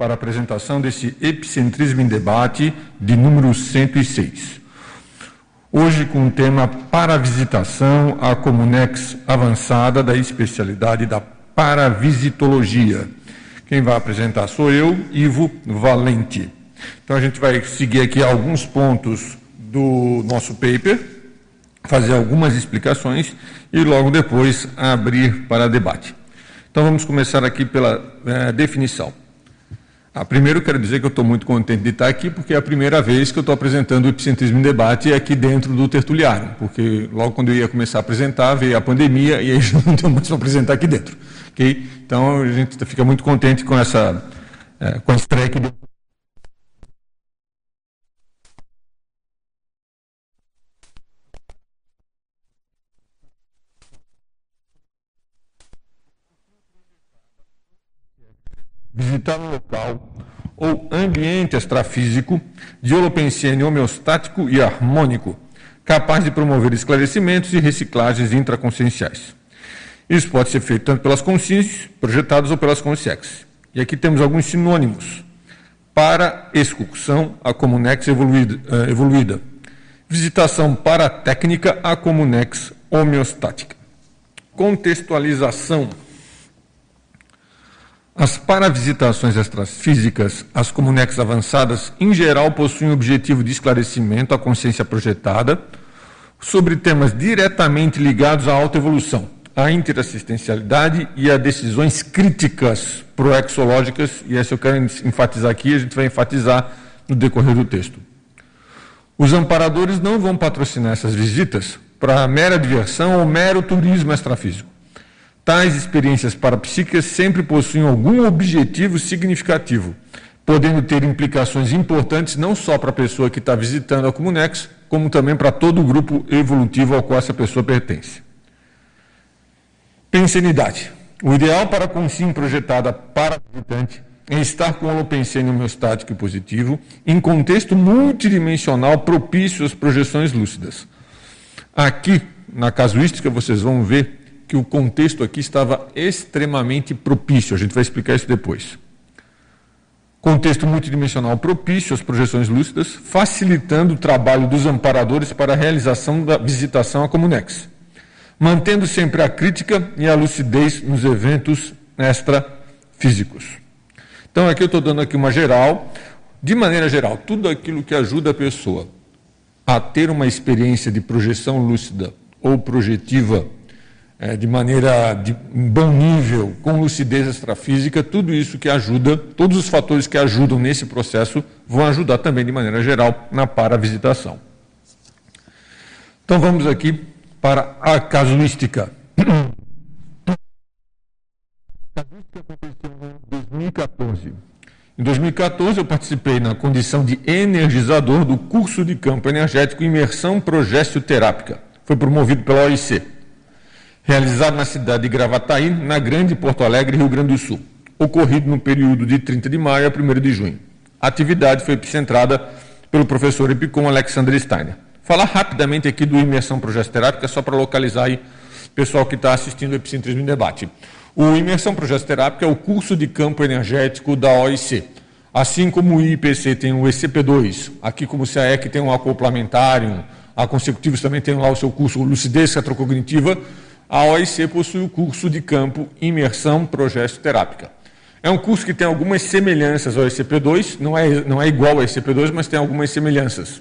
para a apresentação desse Epicentrismo em Debate de número 106. Hoje com o tema Paravisitação à Comunex Avançada da especialidade da Paravisitologia. Quem vai apresentar sou eu, Ivo Valente. Então a gente vai seguir aqui alguns pontos do nosso paper, fazer algumas explicações e logo depois abrir para debate. Então vamos começar aqui pela é, definição. Ah, primeiro quero dizer que eu estou muito contente de estar aqui, porque é a primeira vez que eu estou apresentando o Epicentrismo em Debate aqui dentro do Tertuliário, porque logo quando eu ia começar a apresentar, veio a pandemia e aí não deu mais para apresentar aqui dentro. Okay? Então a gente fica muito contente com essa, é, com a estreia aqui visitar um local ou ambiente extrafísico de holopensene homeostático e harmônico, capaz de promover esclarecimentos e reciclagens intraconscienciais. Isso pode ser feito tanto pelas consciências projetadas ou pelas consciências. E aqui temos alguns sinônimos para excursão a comunex evoluída, uh, evoluída. Visitação para técnica a comunex homeostática. Contextualização as paravisitações extrafísicas, as comunex avançadas, em geral possuem o objetivo de esclarecimento à consciência projetada sobre temas diretamente ligados à autoevolução, à interassistencialidade e a decisões críticas proexológicas, e essa eu quero enfatizar aqui, a gente vai enfatizar no decorrer do texto. Os amparadores não vão patrocinar essas visitas para mera diversão ou mero turismo extrafísico. Tais experiências parapsíquicas sempre possuem algum objetivo significativo, podendo ter implicações importantes não só para a pessoa que está visitando a Comunex, como também para todo o grupo evolutivo ao qual essa pessoa pertence. Pensenidade. O ideal para a consciência projetada para o visitante é estar com o holopensene homeostático e positivo em contexto multidimensional propício às projeções lúcidas. Aqui, na casuística, vocês vão ver que o contexto aqui estava extremamente propício. A gente vai explicar isso depois. Contexto multidimensional propício às projeções lúcidas, facilitando o trabalho dos amparadores para a realização da visitação à Comunex, mantendo sempre a crítica e a lucidez nos eventos extrafísicos. Então, aqui eu estou dando aqui uma geral, de maneira geral, tudo aquilo que ajuda a pessoa a ter uma experiência de projeção lúcida ou projetiva é, de maneira de bom nível, com lucidez extrafísica, tudo isso que ajuda, todos os fatores que ajudam nesse processo vão ajudar também de maneira geral na paravisitação. Então vamos aqui para a casuística. A casuística aconteceu em 2014. Em 2014 eu participei na condição de energizador do curso de campo energético Imersão Progestioterápica. Foi promovido pela OIC realizado na cidade de Gravataí, na Grande Porto Alegre, Rio Grande do Sul, ocorrido no período de 30 de maio a 1 de junho. A atividade foi epicentrada pelo professor Epicom Alexander Steiner. Falar rapidamente aqui do Imersão Progesterápica, só para localizar aí o pessoal que está assistindo o Epicentrismo em Debate. O Imersão Progesterápica é o curso de campo energético da OIC. Assim como o IPC tem o ECP2, aqui como o CAEC tem um acoplamentário, a Consecutivos também tem lá o seu curso Lucidez Retrocognitiva, a OIC possui o curso de campo Imersão Terápica. É um curso que tem algumas semelhanças ao ECP2, não é, não é igual ao ECP2, mas tem algumas semelhanças.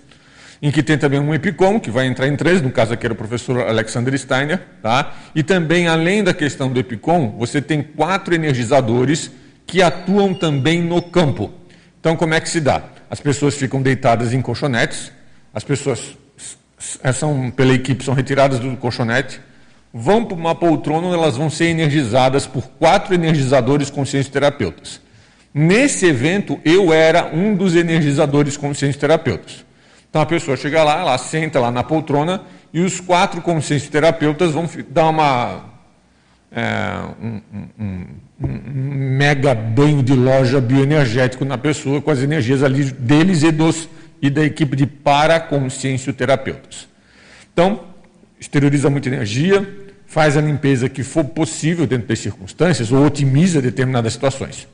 Em que tem também um EPICOM, que vai entrar em três, no caso aqui era o professor Alexander Steiner, tá? e também, além da questão do EPICOM, você tem quatro energizadores que atuam também no campo. Então, como é que se dá? As pessoas ficam deitadas em colchonetes, as pessoas são, pela equipe, são retiradas do colchonete, vão para uma poltrona onde elas vão ser energizadas por quatro energizadores conscientes terapeutas. Nesse evento, eu era um dos energizadores conscientes terapeutas. Então a pessoa chega lá, ela senta lá na poltrona e os quatro conscientes terapeutas vão dar uma, é, um, um, um, mega banho de loja bioenergético na pessoa com as energias ali deles e, dos, e da equipe de paraconsciência terapeutas. Então, exterioriza muita energia, faz a limpeza que for possível dentro das circunstâncias ou otimiza determinadas situações.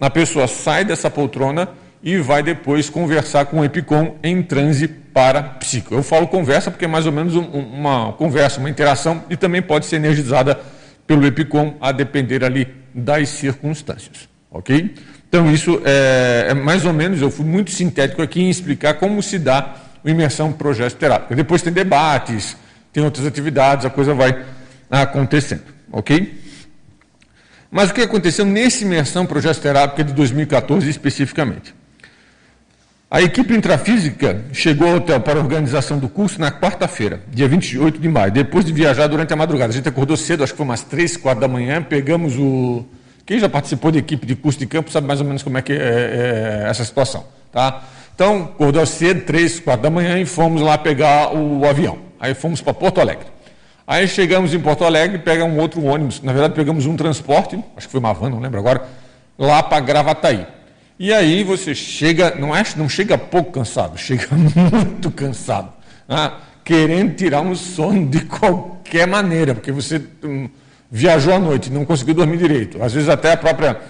A pessoa sai dessa poltrona e vai depois conversar com o EPICOM em transe para psico. Eu falo conversa porque é mais ou menos um, uma conversa, uma interação e também pode ser energizada pelo EPICOM a depender ali das circunstâncias, ok? Então isso é, é, mais ou menos, eu fui muito sintético aqui em explicar como se dá o imersão projeto terápico. Depois tem debates, tem outras atividades, a coisa vai acontecendo, ok? Mas o que aconteceu nesse imersão projeto terápico de 2014 especificamente? A equipe intrafísica chegou ao hotel para a organização do curso na quarta-feira, dia 28 de maio, depois de viajar durante a madrugada. A gente acordou cedo, acho que foi umas 3, 4 da manhã, pegamos o. Quem já participou de equipe de curso de campo sabe mais ou menos como é que é, é, é essa situação. Tá? Então, acordou cedo, 3, 4 da manhã, e fomos lá pegar o avião. Aí fomos para Porto Alegre. Aí chegamos em Porto Alegre, pegamos um outro ônibus. Na verdade, pegamos um transporte, acho que foi uma van, não lembro agora, lá para Gravataí. E aí você chega, não, não chega pouco cansado, chega muito cansado, né? querendo tirar um sono de qualquer maneira, porque você hum, viajou à noite, não conseguiu dormir direito. Às vezes até a própria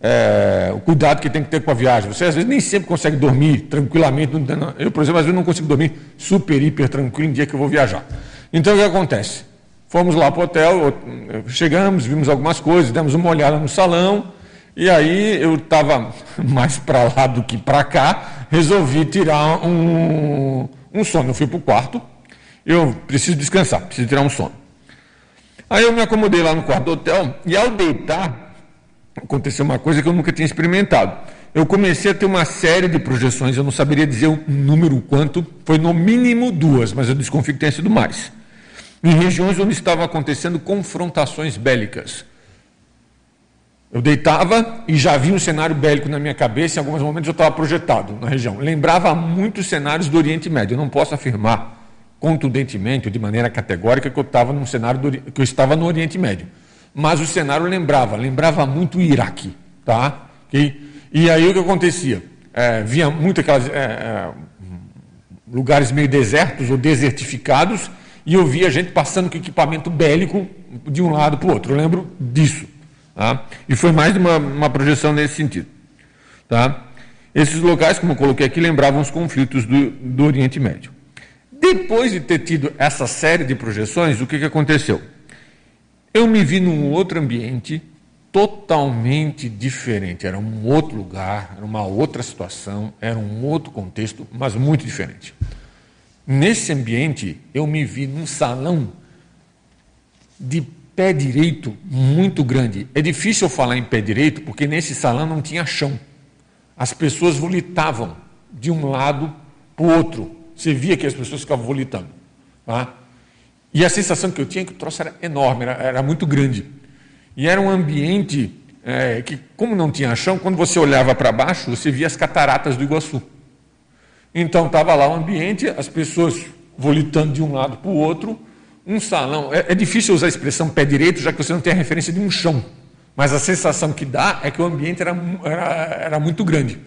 é, o cuidado que tem que ter com a viagem. Você às vezes nem sempre consegue dormir tranquilamente. Eu, por exemplo, às vezes não consigo dormir super, hiper tranquilo no dia que eu vou viajar. Então o que acontece? Fomos lá para o hotel, chegamos, vimos algumas coisas, demos uma olhada no salão. E aí eu estava mais para lá do que para cá, resolvi tirar um, um sono. Eu fui para o quarto, eu preciso descansar, preciso tirar um sono. Aí eu me acomodei lá no quarto do hotel e ao deitar, aconteceu uma coisa que eu nunca tinha experimentado. Eu comecei a ter uma série de projeções, eu não saberia dizer o número quanto, foi no mínimo duas, mas eu desconfio que tenha sido mais. Em regiões onde estavam acontecendo confrontações bélicas. Eu deitava e já vi um cenário bélico na minha cabeça, em alguns momentos eu estava projetado na região. Lembrava muitos cenários do Oriente Médio. Eu não posso afirmar contundentemente, de maneira categórica, que eu estava num cenário do, que eu estava no Oriente Médio. Mas o cenário lembrava, lembrava muito o Iraque. Tá? E, e aí o que acontecia? É, via muito aquelas. É, é, lugares meio desertos ou desertificados, e eu via gente passando com equipamento bélico de um lado para o outro. Eu lembro disso. Tá? E foi mais de uma, uma projeção nesse sentido. Tá? Esses locais, como eu coloquei aqui, lembravam os conflitos do, do Oriente Médio. Depois de ter tido essa série de projeções, o que, que aconteceu? Eu me vi num outro ambiente totalmente diferente. Era um outro lugar, era uma outra situação, era um outro contexto, mas muito diferente. Nesse ambiente, eu me vi num salão de pé direito muito grande. É difícil falar em pé direito porque nesse salão não tinha chão. As pessoas volitavam de um lado para o outro. Você via que as pessoas ficavam volitando. Tá? E a sensação que eu tinha é que o troço era enorme, era, era muito grande. E era um ambiente é, que, como não tinha chão, quando você olhava para baixo, você via as cataratas do Iguaçu. Então estava lá o ambiente, as pessoas volitando de um lado para o outro, um salão. É, é, difícil usar a expressão pé direito, já que você não tem a referência de um chão. Mas a sensação que dá é que o ambiente era, era, era muito grande.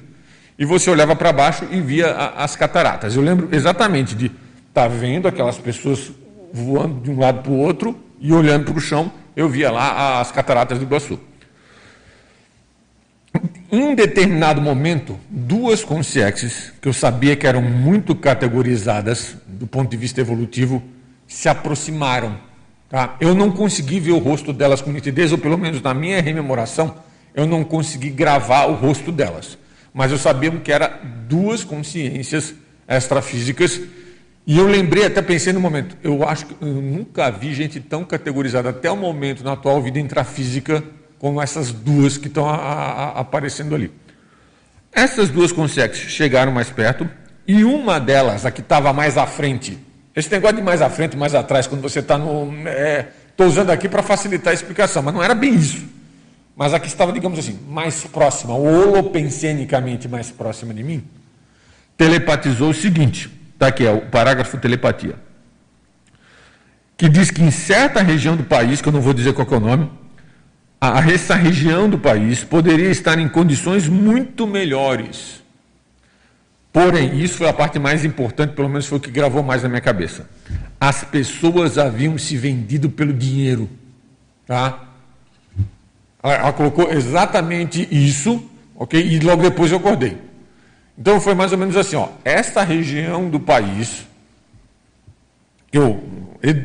E você olhava para baixo e via a, as cataratas. Eu lembro exatamente de estar tá vendo aquelas pessoas voando de um lado para o outro e olhando para o chão, eu via lá as cataratas do Iguaçu. Em determinado momento, duas consciências, que eu sabia que eram muito categorizadas do ponto de vista evolutivo, se aproximaram. Tá? Eu não consegui ver o rosto delas com nitidez, ou pelo menos na minha rememoração, eu não consegui gravar o rosto delas. Mas eu sabia que eram duas consciências extrafísicas. E eu lembrei, até pensei no momento, eu acho que eu nunca vi gente tão categorizada até o momento na atual vida intrafísica como essas duas que estão aparecendo ali. Essas duas consciências chegaram mais perto e uma delas, a que estava mais à frente, esse negócio de mais à frente, mais atrás, quando você está no. Estou é, usando aqui para facilitar a explicação, mas não era bem isso. Mas a que estava, digamos assim, mais próxima, holopensenicamente mais próxima de mim, telepatizou o seguinte: está aqui, é o parágrafo telepatia. Que diz que em certa região do país, que eu não vou dizer qual é o nome, a, essa região do país poderia estar em condições muito melhores Porém, isso foi a parte mais importante, pelo menos foi o que gravou mais na minha cabeça. As pessoas haviam se vendido pelo dinheiro. Tá? Ela, colocou exatamente isso ok? E logo depois eu acordei. Então foi mais ou menos assim, ó, esta região do país, eu,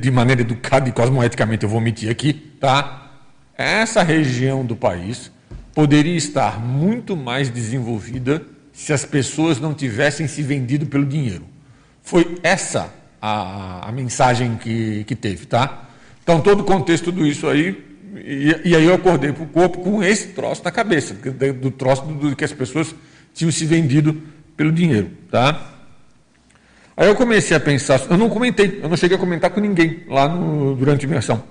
de maneira educada e cosmoeticamente eu vou omitir aqui, tá? Essa região do país poderia estar muito mais desenvolvida se as pessoas não tivessem se vendido pelo dinheiro. Foi essa a, a mensagem que, que teve, tá? Então, todo o contexto tudo isso aí, e, e aí eu acordei para o corpo com esse troço na cabeça, do, troço do, do, que as pessoas tinham se vendido pelo dinheiro, tá? Aí eu comecei a pensar, eu não comentei, eu não cheguei a comentar com ninguém lá no, durante a imersão.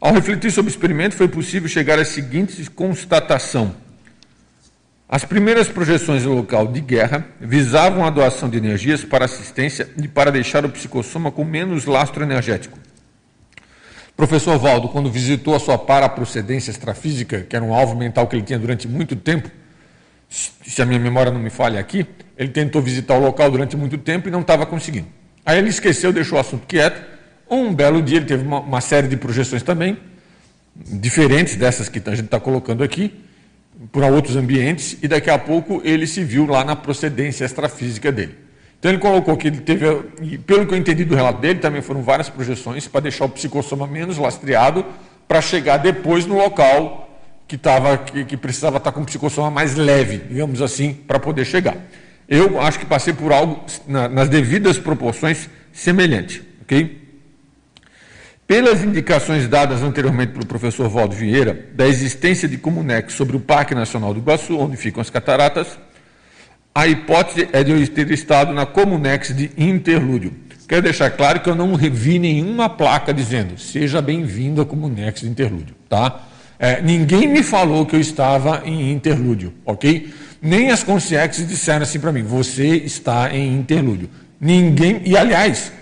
Ao refletir sobre o experimento, foi possível chegar à seguinte constatação. As primeiras projeções do local de guerra visavam a doação de energias para assistência e para deixar o psicossoma com menos lastro energético. Professor Valdo, quando visitou a sua paraprocedência extrafísica, que era um alvo mental que ele tinha durante muito tempo, se a minha memória não me falha aqui, ele tentou visitar o local durante muito tempo e não estava conseguindo. Aí ele esqueceu, deixou o assunto quieto. Um belo dia ele teve uma, uma série de projeções também, diferentes dessas que a gente está colocando aqui, para outros ambientes, e daqui a pouco ele se viu lá na procedência extrafísica dele. Então ele colocou que ele teve, e pelo que eu entendi do relato dele, também foram várias projeções para deixar o psicossoma menos lastreado, para chegar depois no local que, tava, que, que precisava estar com psicossoma mais leve, digamos assim, para poder chegar. Eu acho que passei por algo na, nas devidas proporções semelhante, ok? Pelas indicações dadas anteriormente pelo professor Valdo Vieira, da existência de Comunex sobre o Parque Nacional do Iguaçu, onde ficam as cataratas, a hipótese é de eu ter estado na Comunex de Interlúdio. Quero deixar claro que eu não revi nenhuma placa dizendo seja bem-vindo à Comunex de Interlúdio, tá? É, ninguém me falou que eu estava em interlúdio, ok? Nem as consciências disseram assim para mim, você está em interlúdio. Ninguém, e aliás,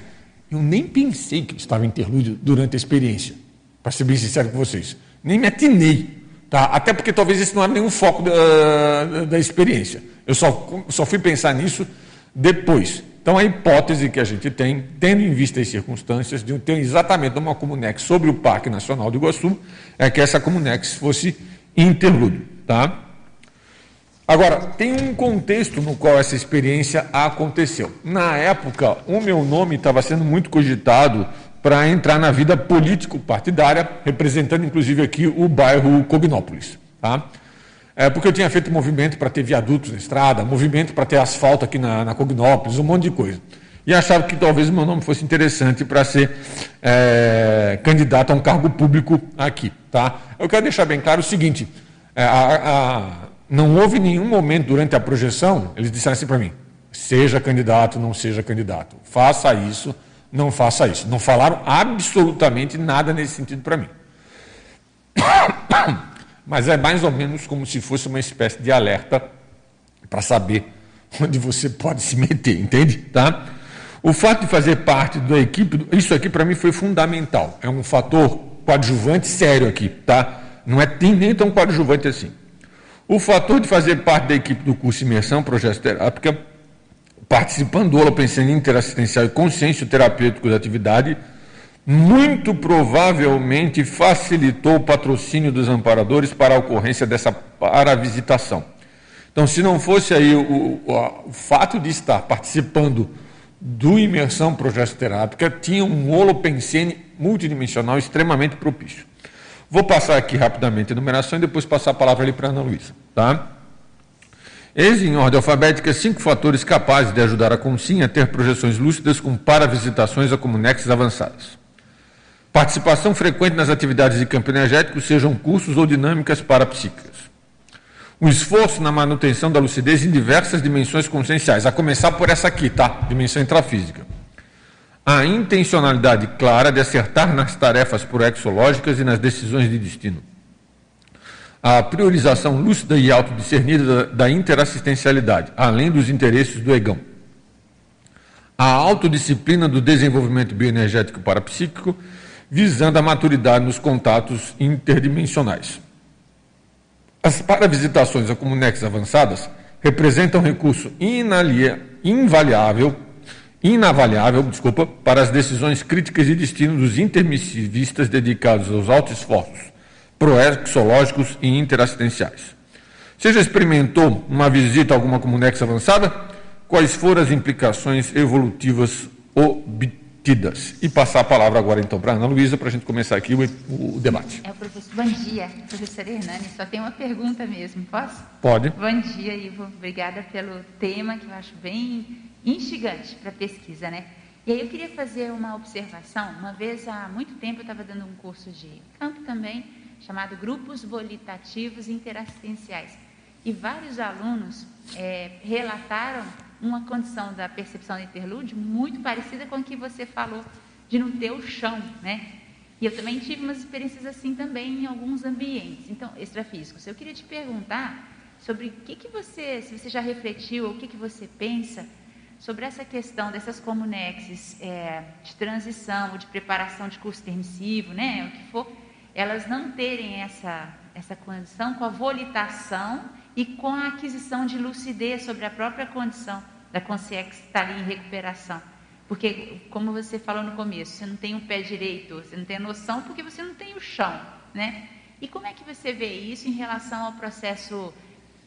eu nem pensei que estava em interlúdio durante a experiência, para ser bem sincero com vocês. Nem me atinei, tá? Até porque talvez esse não era nenhum foco da, da experiência. Eu só, só fui pensar nisso depois. Então, a hipótese que a gente tem, tendo em vista as circunstâncias, de ter exatamente uma Comunex sobre o Parque Nacional do Iguaçu, é que essa Comunex fosse interlúdio. Tá? Agora, tem um contexto no qual essa experiência aconteceu. Na época, o meu nome estava sendo muito cogitado para entrar na vida político-partidária, representando inclusive aqui o bairro Cognópolis. Tá? É, porque eu tinha feito movimento para ter viadutos na estrada, movimento para ter asfalto aqui na, na Cognópolis, um monte de coisa. E achava que talvez o meu nome fosse interessante para ser é, candidato a um cargo público aqui. Tá? Eu quero deixar bem claro o seguinte: é, a, a, não houve nenhum momento durante a projeção, eles disseram assim para mim: seja candidato, não seja candidato, faça isso, não faça isso. Não falaram absolutamente nada nesse sentido para mim. mas é mais ou menos como se fosse uma espécie de alerta para saber onde você pode se meter, entende? Tá? O fato de fazer parte da equipe, isso aqui para mim foi fundamental. É um fator coadjuvante sério aqui, tá? Não é nem tão coadjuvante assim. O fator de fazer parte da equipe do curso Imersão Projeto Terápica, participando do pensando em interassistencial e consciência terapêutico da atividade, muito provavelmente facilitou o patrocínio dos amparadores para a ocorrência dessa paravisitação. Então, se não fosse aí o, o, o fato de estar participando do Imersão Projeto tinha um holopensene multidimensional extremamente propício. Vou passar aqui rapidamente a enumeração e depois passar a palavra ali para a Ana Luísa. Tá? Eis em ordem alfabética cinco fatores capazes de ajudar a consciência a ter projeções lúcidas com paravisitações a comunexes avançadas. Participação frequente nas atividades de campo energético, sejam cursos ou dinâmicas parapsíquicas. O esforço na manutenção da lucidez em diversas dimensões conscienciais, a começar por essa aqui, tá? Dimensão intrafísica. A intencionalidade clara de acertar nas tarefas proexológicas e nas decisões de destino. A priorização lúcida e autodiscernida da interassistencialidade, além dos interesses do egão. A autodisciplina do desenvolvimento bioenergético parapsíquico visando a maturidade nos contatos interdimensionais. As paravisitações a comunex avançadas representam recurso invaliável, inavaliável desculpa, para as decisões críticas de destino dos intermissivistas dedicados aos altos esforços proexológicos e interassistenciais. Você já experimentou uma visita a alguma Comunex avançada? Quais foram as implicações evolutivas obtidas? E passar a palavra agora então para a Ana Luísa para a gente começar aqui o, o, debate. É o professor. Bom dia, professor Hernani. Só tem uma pergunta mesmo, posso? Pode. Bom dia, Ivo. Obrigada pelo tema que eu acho bem instigante para pesquisa, né? E aí eu queria fazer uma observação. Uma vez há muito tempo eu estava dando um curso de campo também, chamado Grupos Volitativos Interassistenciais. E vários alunos é, relataram uma condição da percepção do interlúdio muito parecida com a que você falou de não ter o chão, né? E eu também tive umas experiências assim também em alguns ambientes, então extrafísicos. Eu queria te perguntar sobre o que, que você, se você já refletiu, o que, que você pensa sobre essa questão dessas comunexes é, de transição ou de preparação de curso permissivo, né, o que for, elas não terem essa, essa condição com a volitação e com a aquisição de lucidez sobre a própria condição da consciência que está ali em recuperação. Porque, como você falou no começo, você não tem o um pé direito, você não tem a noção porque você não tem o chão, né? E como é que você vê isso em relação ao processo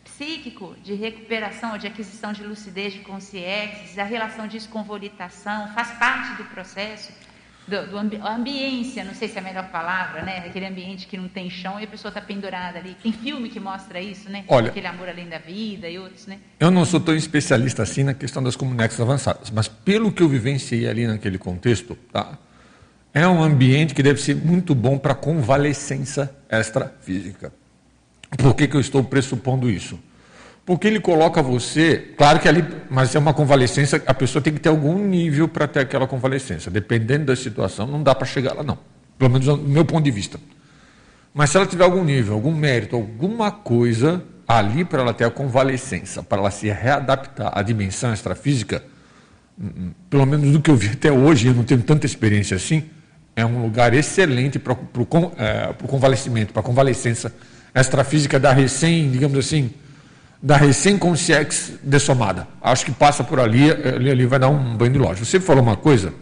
psíquico de recuperação ou de aquisição de lucidez de consciência, a relação disso com volitação, faz parte do processo, do, do ambi ambiência, não sei se é a melhor palavra, né? Aquele ambiente que não tem chão e a pessoa está pendurada ali. Tem filme que mostra isso, né? Olha, Aquele amor além da vida e outros, né? Eu não sou tão especialista assim na questão das comunidades avançadas, mas pelo que eu vivenciei ali naquele contexto, tá? É um ambiente que deve ser muito bom para convalescença extrafísica. Por que, que eu estou pressupondo isso? Porque ele coloca você, claro que ali, mas é uma convalescência, a pessoa tem que ter algum nível para ter aquela convalescência. Dependendo da situação, não dá para chegar lá, não. Pelo menos do meu ponto de vista. Mas se ela tiver algum nível, algum mérito, alguma coisa ali para ela ter a convalescência, para ela se readaptar à dimensão extrafísica, hum, hum, pelo menos do que eu vi até hoje, eu não tenho tanta experiência assim, é um lugar excelente para o é, convalescimento, para a convalescência extrafísica da recém, digamos assim, da recém-consciex dessomada. Acho que passa por ali, ali, ali vai dar um banho de loja. Você falou uma coisa,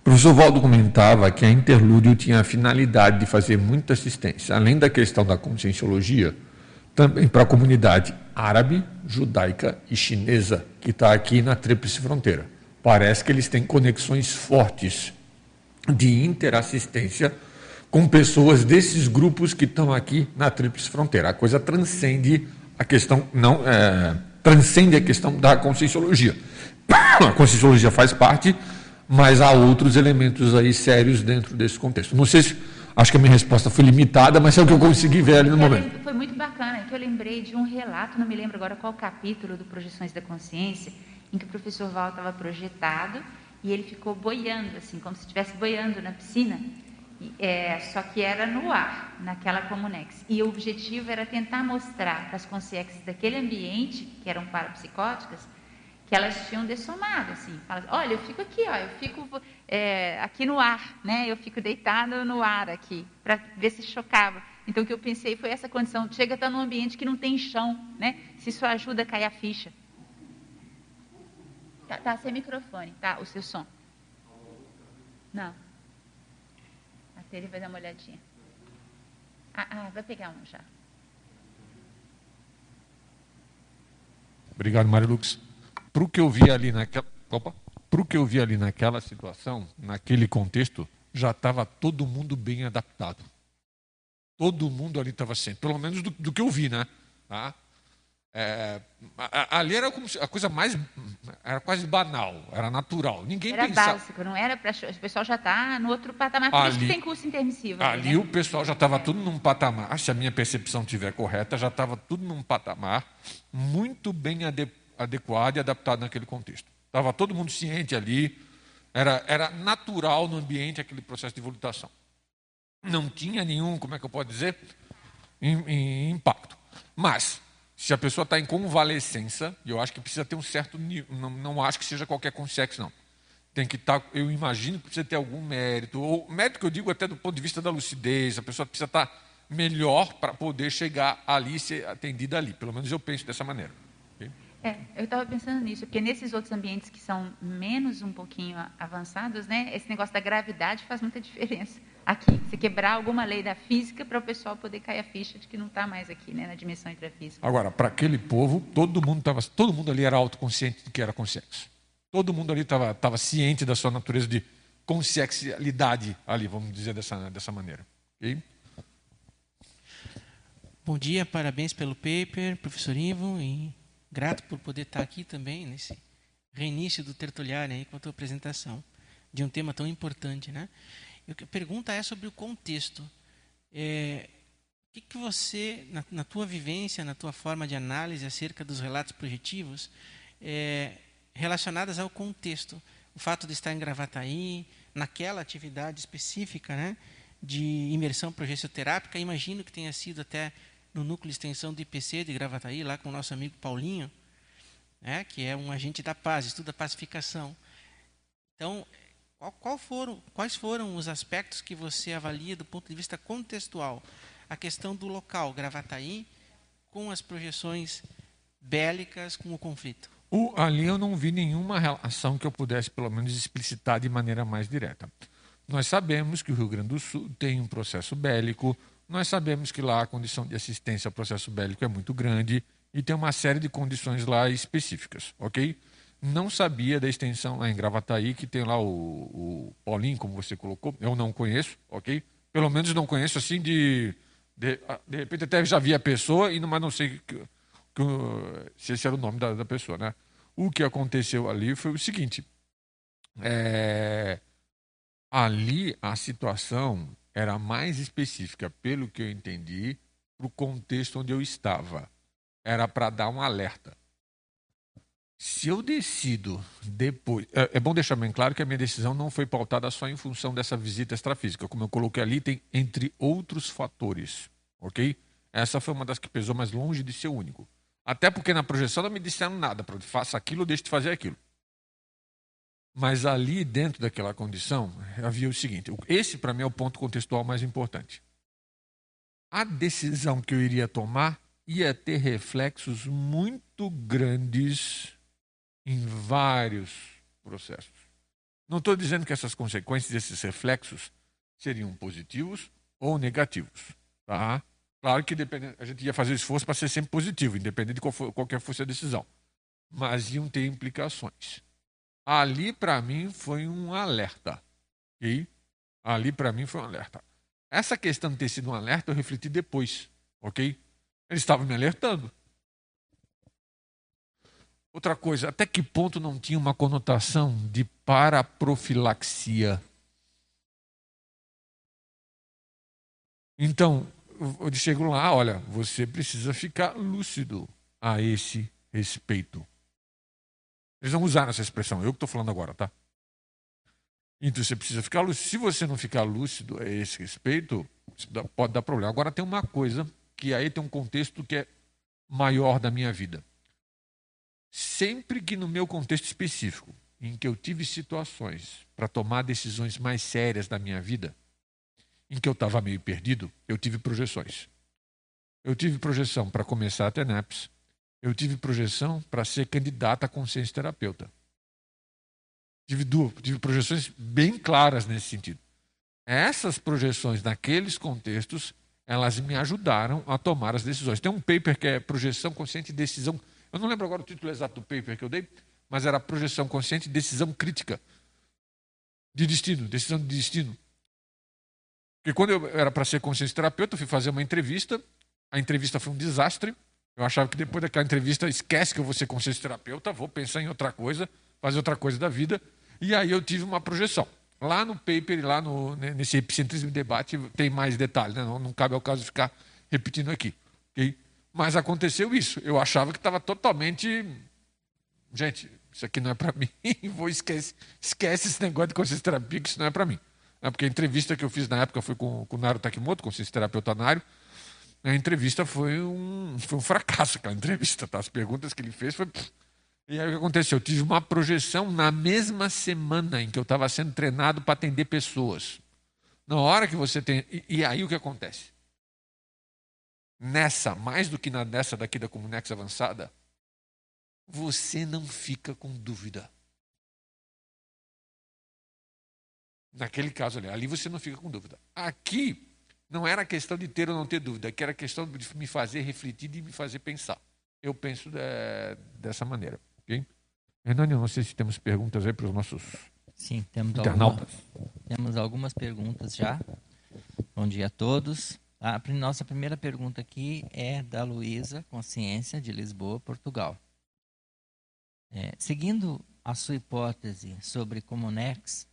o professor Valdo comentava que a interlúdio tinha a finalidade de fazer muita assistência, além da questão da conscienciologia, também para a comunidade árabe, judaica e chinesa, que está aqui na Tríplice Fronteira. Parece que eles têm conexões fortes de interassistência com pessoas desses grupos que estão aqui na Tríplice Fronteira. A coisa transcende a questão, não é, transcende a questão da conscienciologia. A conscienciologia faz parte, mas há outros elementos aí sérios dentro desse contexto. Não sei se, acho que a minha resposta foi limitada, mas é o que eu consegui ver ali no momento. Foi muito bacana, que eu lembrei de um relato, não me lembro agora qual capítulo do Projeções da Consciência, em que o professor Val estava projetado e ele ficou boiando, assim, como se estivesse boiando na piscina. É, só que era no ar, naquela Comunex. E o objetivo era tentar mostrar para as consciências daquele ambiente, que eram parapsicóticas, que elas tinham dessomado, assim. Fala, Olha, eu fico aqui, ó, eu fico é, aqui no ar, né? Eu fico deitado no ar aqui, para ver se chocava. Então, o que eu pensei foi essa condição. Chega a estar num ambiente que não tem chão, né? Se isso ajuda a cair a ficha. Tá, tá sem microfone, tá? O seu som. Não. Ele vai dar uma olhadinha. Ah, ah vai pegar um já. Obrigado, Marilux. Para o que eu vi ali naquela. Opa! Para o que eu vi ali naquela situação, naquele contexto, já estava todo mundo bem adaptado. Todo mundo ali estava sempre, pelo menos do, do, que eu vi, né? Tá? É, ali era como a coisa mais. Era quase banal, era natural. Ninguém era pensava. básico, não era para. O pessoal já está no outro patamar. Por ali, isso que tem curso intermissivo. Ali, ali né? o pessoal já estava é. tudo num patamar. Se a minha percepção estiver correta, já estava tudo num patamar muito bem adequado e adaptado naquele contexto. Estava todo mundo ciente ali. Era, era natural no ambiente aquele processo de volitação. Não tinha nenhum, como é que eu posso dizer, impacto. Mas se a pessoa está em convalescença, e eu acho que precisa ter um certo nível, não, não acho que seja qualquer consciência, não. Tem que estar, tá, eu imagino que precisa ter algum mérito, ou mérito que eu digo até do ponto de vista da lucidez, a pessoa precisa estar tá melhor para poder chegar ali e ser atendida ali. Pelo menos eu penso dessa maneira. É, eu estava pensando nisso, porque nesses outros ambientes que são menos um pouquinho avançados, né, esse negócio da gravidade faz muita diferença. Aqui. Você quebrar alguma lei da física para o pessoal poder cair a ficha de que não está mais aqui, né, na dimensão intrafísica. Agora, para aquele povo, todo mundo tava, todo mundo ali era autoconsciente de que era consciência. Todo mundo ali estava ciente da sua natureza de consciencialidade ali, vamos dizer dessa, dessa maneira. Okay? Bom dia, parabéns pelo paper, professor Ivo, e grato por poder estar aqui também nesse reinício do Tertuliário aí com a tua apresentação de um tema tão importante, né? A pergunta é sobre o contexto. É, o que, que você, na, na, tua vivência, na tua forma de análise acerca dos relatos projetivos, é, relacionadas ao contexto, o fato de estar em Gravataí, naquela atividade específica, né, de imersão progetioterápica, imagino que tenha sido até no núcleo de extensão do IPC de Gravataí, lá com o nosso amigo Paulinho, né, que é um agente da paz, estuda pacificação. Então, qual, qual foram, quais foram os aspectos que você avalia do ponto de vista contextual? A questão do local, Gravataí, com as projeções bélicas com o conflito. O, ali eu não vi nenhuma relação que eu pudesse, pelo menos, explicitar de maneira mais direta. Nós sabemos que o Rio Grande do Sul tem um processo bélico, nós sabemos que lá a condição de assistência ao processo bélico é muito grande e tem uma série de condições lá específicas, ok? Não sabia da extensão lá em Gravataí, que tem lá o, o Paulinho, como você colocou. Eu não conheço, ok? Pelo menos não conheço assim de. De, ah, de repente até já vi a pessoa, e não, mas não sei que, que, se esse era o nome da, da, pessoa, né? O que aconteceu ali foi o seguinte. É, ali a situação era mais específica, pelo que eu entendi, para o contexto onde eu estava. Era para dar um alerta. Se eu decido depois. É, é, bom deixar bem claro que a minha decisão não foi pautada só em função dessa visita extrafísica. Como eu coloquei ali, tem entre outros fatores. Ok? Essa foi uma das que pesou mais longe de ser único. Até porque na projeção não me disseram nada. Faça aquilo ou deixe de fazer aquilo. Mas ali, dentro daquela condição, havia o seguinte: esse para mim é o ponto contextual mais importante. A decisão que eu iria tomar ia ter reflexos muito grandes em vários processos. Não estou dizendo que essas consequências, esses reflexos, seriam positivos ou negativos. Tá? Claro que a gente ia fazer esforço para ser sempre positivo, independente de qual for, qualquer fosse a decisão. Mas iam ter implicações. Ali, para mim, foi um alerta. Okay? Ali, para mim, foi um alerta. Essa questão de ter sido um alerta, eu refleti depois. Ok? Eles estavam me alertando. Outra coisa, até que ponto não tinha uma conotação de paraprofilaxia? Então, eu chego lá, olha, você precisa ficar lúcido a esse respeito. Eles não usaram essa expressão, eu que estou falando agora, tá? Então você precisa ficar lúcido. Se você não ficar lúcido a esse respeito, pode dar problema. Agora tem uma coisa que aí tem um contexto que é maior da minha vida. Sempre que no meu contexto específico, em que eu tive situações para tomar decisões mais sérias da minha vida, em que eu estava meio perdido, eu tive projeções. Eu tive projeção para começar a TENEPS. Eu tive projeção para ser candidata a consciência terapeuta. Tive, tive projeções bem claras nesse sentido. Essas projeções naqueles contextos, elas me ajudaram a tomar as decisões. Tem um paper que é Projeção Consciente e Decisão eu não lembro agora o título exato do paper que eu dei, mas era projeção consciente e decisão crítica de destino, decisão de destino. Porque quando eu era para ser consciência terapeuta, eu fui fazer uma entrevista, a entrevista foi um desastre. Eu achava que depois daquela entrevista, esquece que eu vou ser consciência terapeuta, vou pensar em outra coisa, fazer outra coisa da vida. E aí eu tive uma projeção. Lá no paper, lá no, nesse epicentrismo debate, tem mais detalhes, né? não, não, cabe ao caso ficar repetindo aqui. Okay? Mas aconteceu isso. Eu achava que estava totalmente. Gente, isso aqui não é para mim. Vou esquece, esquece esse negócio de consciência terapia, que isso não é para mim. É porque a entrevista que eu fiz na época foi com, com o Naro Takimoto, consciência terapeuta Nário. A entrevista foi um, foi um fracasso, aquela entrevista. Tá? As perguntas que ele fez foi. E aí o que aconteceu? Eu tive uma projeção na mesma semana em que eu estava sendo treinado para atender pessoas. Na hora que você tem. E, e aí o que acontece? Nessa, mais do que na, nessa daqui da Comunex avançada, você não fica com dúvida. Naquele caso ali, ali você não fica com dúvida. Aqui, não era questão de ter ou não ter dúvida, que era questão de me fazer refletir, de me fazer pensar. Eu penso de, dessa maneira. Okay? Hernani, não sei se temos perguntas aí para os nossos Sim, temos internautas. Alguma, temos algumas perguntas já. Bom dia a todos. A nossa primeira pergunta aqui é da Luísa Consciência, de Lisboa, Portugal. É, seguindo a sua hipótese sobre Comunex,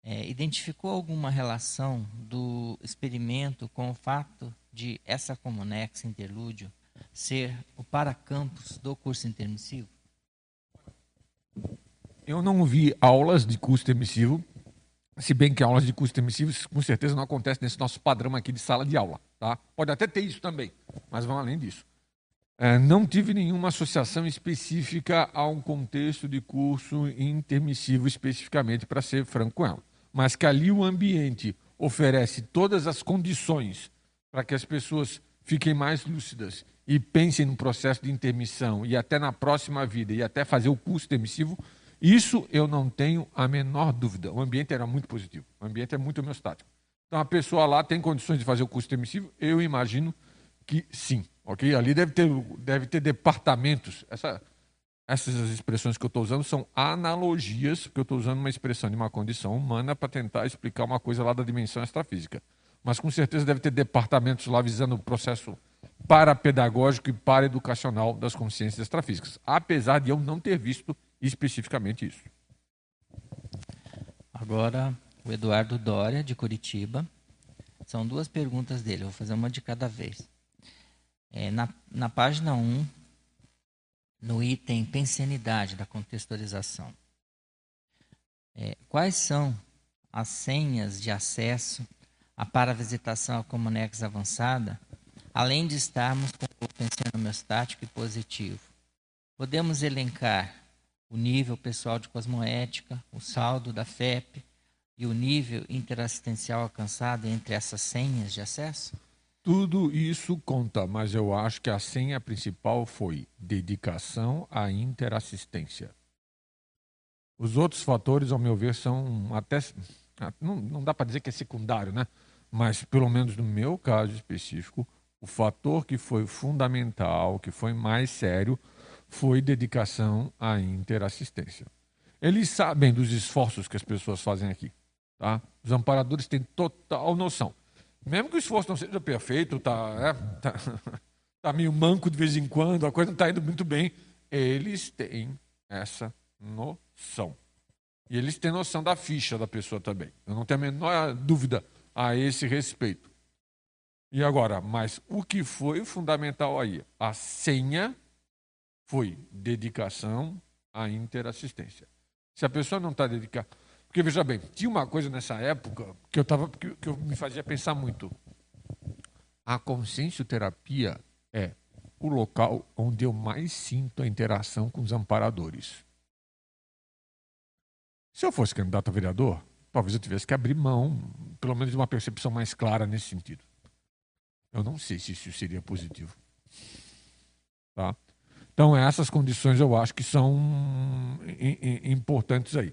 é, identificou alguma relação do experimento com o fato de essa Comunex Interlúdio ser o paracampus do curso intermissivo? Eu não vi aulas de curso intermissivo, se bem que aulas de curso intermissivo com certeza não acontecem nesse nosso padrão aqui de sala de aula. Tá? Pode até ter isso também, mas vão além disso. É, não tive nenhuma associação específica a um contexto de curso intermissivo especificamente, para ser franco com ela mas que ali o ambiente oferece todas as condições para que as pessoas fiquem mais lúcidas e pensem no processo de intermissão e até na próxima vida e até fazer o curso intermissivo, isso eu não tenho a menor dúvida. O ambiente era muito positivo, o ambiente é muito homeostático. Então a pessoa lá tem condições de fazer o curso intermissivo? Eu imagino que sim. ok? Ali deve ter, deve ter departamentos. Essa, essas expressões que eu estou usando são analogias, porque eu estou usando uma expressão de uma condição humana para tentar explicar uma coisa lá da dimensão extrafísica. Mas com certeza deve ter departamentos lá visando o processo parapedagógico e paraeducacional das consciências extrafísicas, apesar de eu não ter visto especificamente isso. Agora, o Eduardo Dória, de Curitiba. São duas perguntas dele, vou fazer uma de cada vez. É, na, na página 1, no item pensenidade da contextualização. É, quais são as senhas de acesso à paravisitação à Comunex avançada, além de estarmos com o pensando homeostático e positivo? Podemos elencar o nível pessoal de cosmoética, o saldo da FEP e o nível interassistencial alcançado entre essas senhas de acesso? Tudo isso conta, mas eu acho que a senha principal foi dedicação à interassistência. Os outros fatores, ao meu ver, são até. Não, não dá para dizer que é secundário, né? Mas, pelo menos no meu caso específico, o fator que foi fundamental, que foi mais sério, foi dedicação à interassistência. Eles sabem dos esforços que as pessoas fazem aqui. Tá? Os amparadores têm total noção. Mesmo que o esforço não seja perfeito, tá, é, tá, tá meio manco de vez em quando, a coisa não está indo muito bem, eles têm essa noção. E eles têm noção da ficha da pessoa também. Eu não tenho a menor dúvida a esse respeito. E agora, mas o que foi fundamental aí? A senha foi dedicação à interassistência. Se a pessoa não está dedicada. Porque, veja bem, tinha uma coisa nessa época que eu, tava, que, que eu me fazia pensar muito. A consciencioterapia é o local onde eu mais sinto a interação com os amparadores. Se eu fosse candidato a vereador, talvez eu tivesse que abrir mão, pelo menos de uma percepção mais clara nesse sentido. Eu não sei se isso seria positivo. Tá? Então, essas condições eu acho que são importantes aí.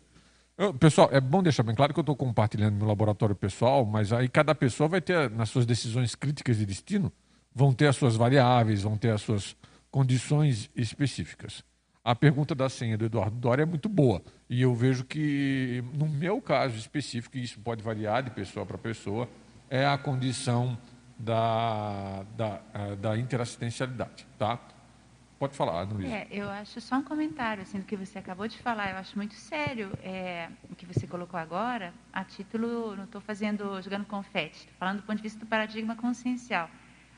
Eu, pessoal, é bom deixar bem claro que eu estou compartilhando meu laboratório pessoal, mas aí cada pessoa vai ter, nas suas decisões críticas de destino, vão ter as suas variáveis, vão ter as suas condições específicas. A pergunta da senha do Eduardo Dória é muito boa. E eu vejo que, no meu caso específico, e isso pode variar de pessoa para pessoa, é a condição da, da, eh, da interassistencialidade. Tá? Pode falar, Luiz. É, eu acho só um comentário assim, do que você acabou de falar. Eu acho muito sério é, o que você colocou agora, a título, não estou fazendo, jogando confete, estou falando do ponto de vista do paradigma consciencial,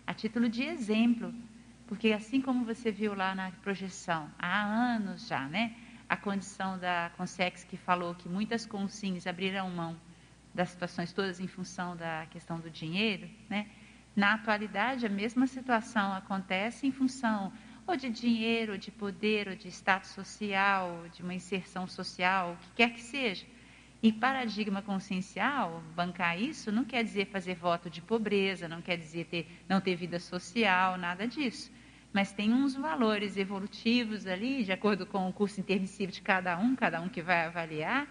a título de exemplo, porque assim como você viu lá na projeção, há anos já, né, a condição da Consex que falou que muitas consciências abriram mão das situações todas em função da questão do dinheiro, né, na atualidade a mesma situação acontece em função ou de dinheiro, ou de poder, ou de status social, de uma inserção social, o que quer que seja. E paradigma consciencial, bancar isso, não quer dizer fazer voto de pobreza, não quer dizer ter, não ter vida social, nada disso. Mas tem uns valores evolutivos ali, de acordo com o curso intermissivo de cada um, cada um que vai avaliar,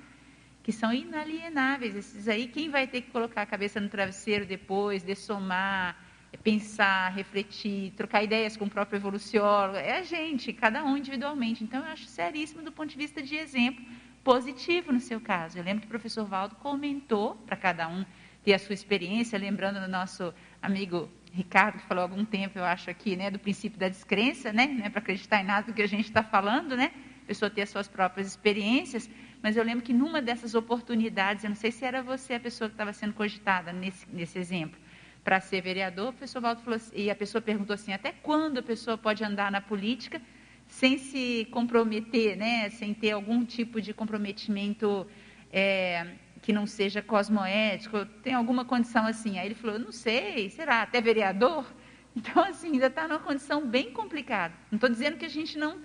que são inalienáveis. Esses aí, quem vai ter que colocar a cabeça no travesseiro depois, dessomar, pensar, refletir, trocar ideias com o próprio evoluciólogo, é a gente, cada um individualmente. Então, eu acho seríssimo do ponto de vista de exemplo positivo no seu caso. Eu lembro que o professor Valdo comentou para cada um ter a sua experiência, lembrando do nosso amigo Ricardo, que falou há algum tempo, eu acho aqui, né, do princípio da descrença, né, não é para acreditar em nada do que a gente está falando, né, a pessoa ter as suas próprias experiências, mas eu lembro que numa dessas oportunidades, eu não sei se era você a pessoa que estava sendo cogitada nesse, nesse exemplo, para ser vereador, o professor Valdo falou assim, e a pessoa perguntou assim, até quando a pessoa pode andar na política sem se comprometer, né, sem ter algum tipo de comprometimento é, que não seja cosmoético, tem alguma condição assim. Aí ele falou, não sei, será, até vereador? Então, assim, ainda está numa condição bem complicada. Não estou dizendo que a gente não,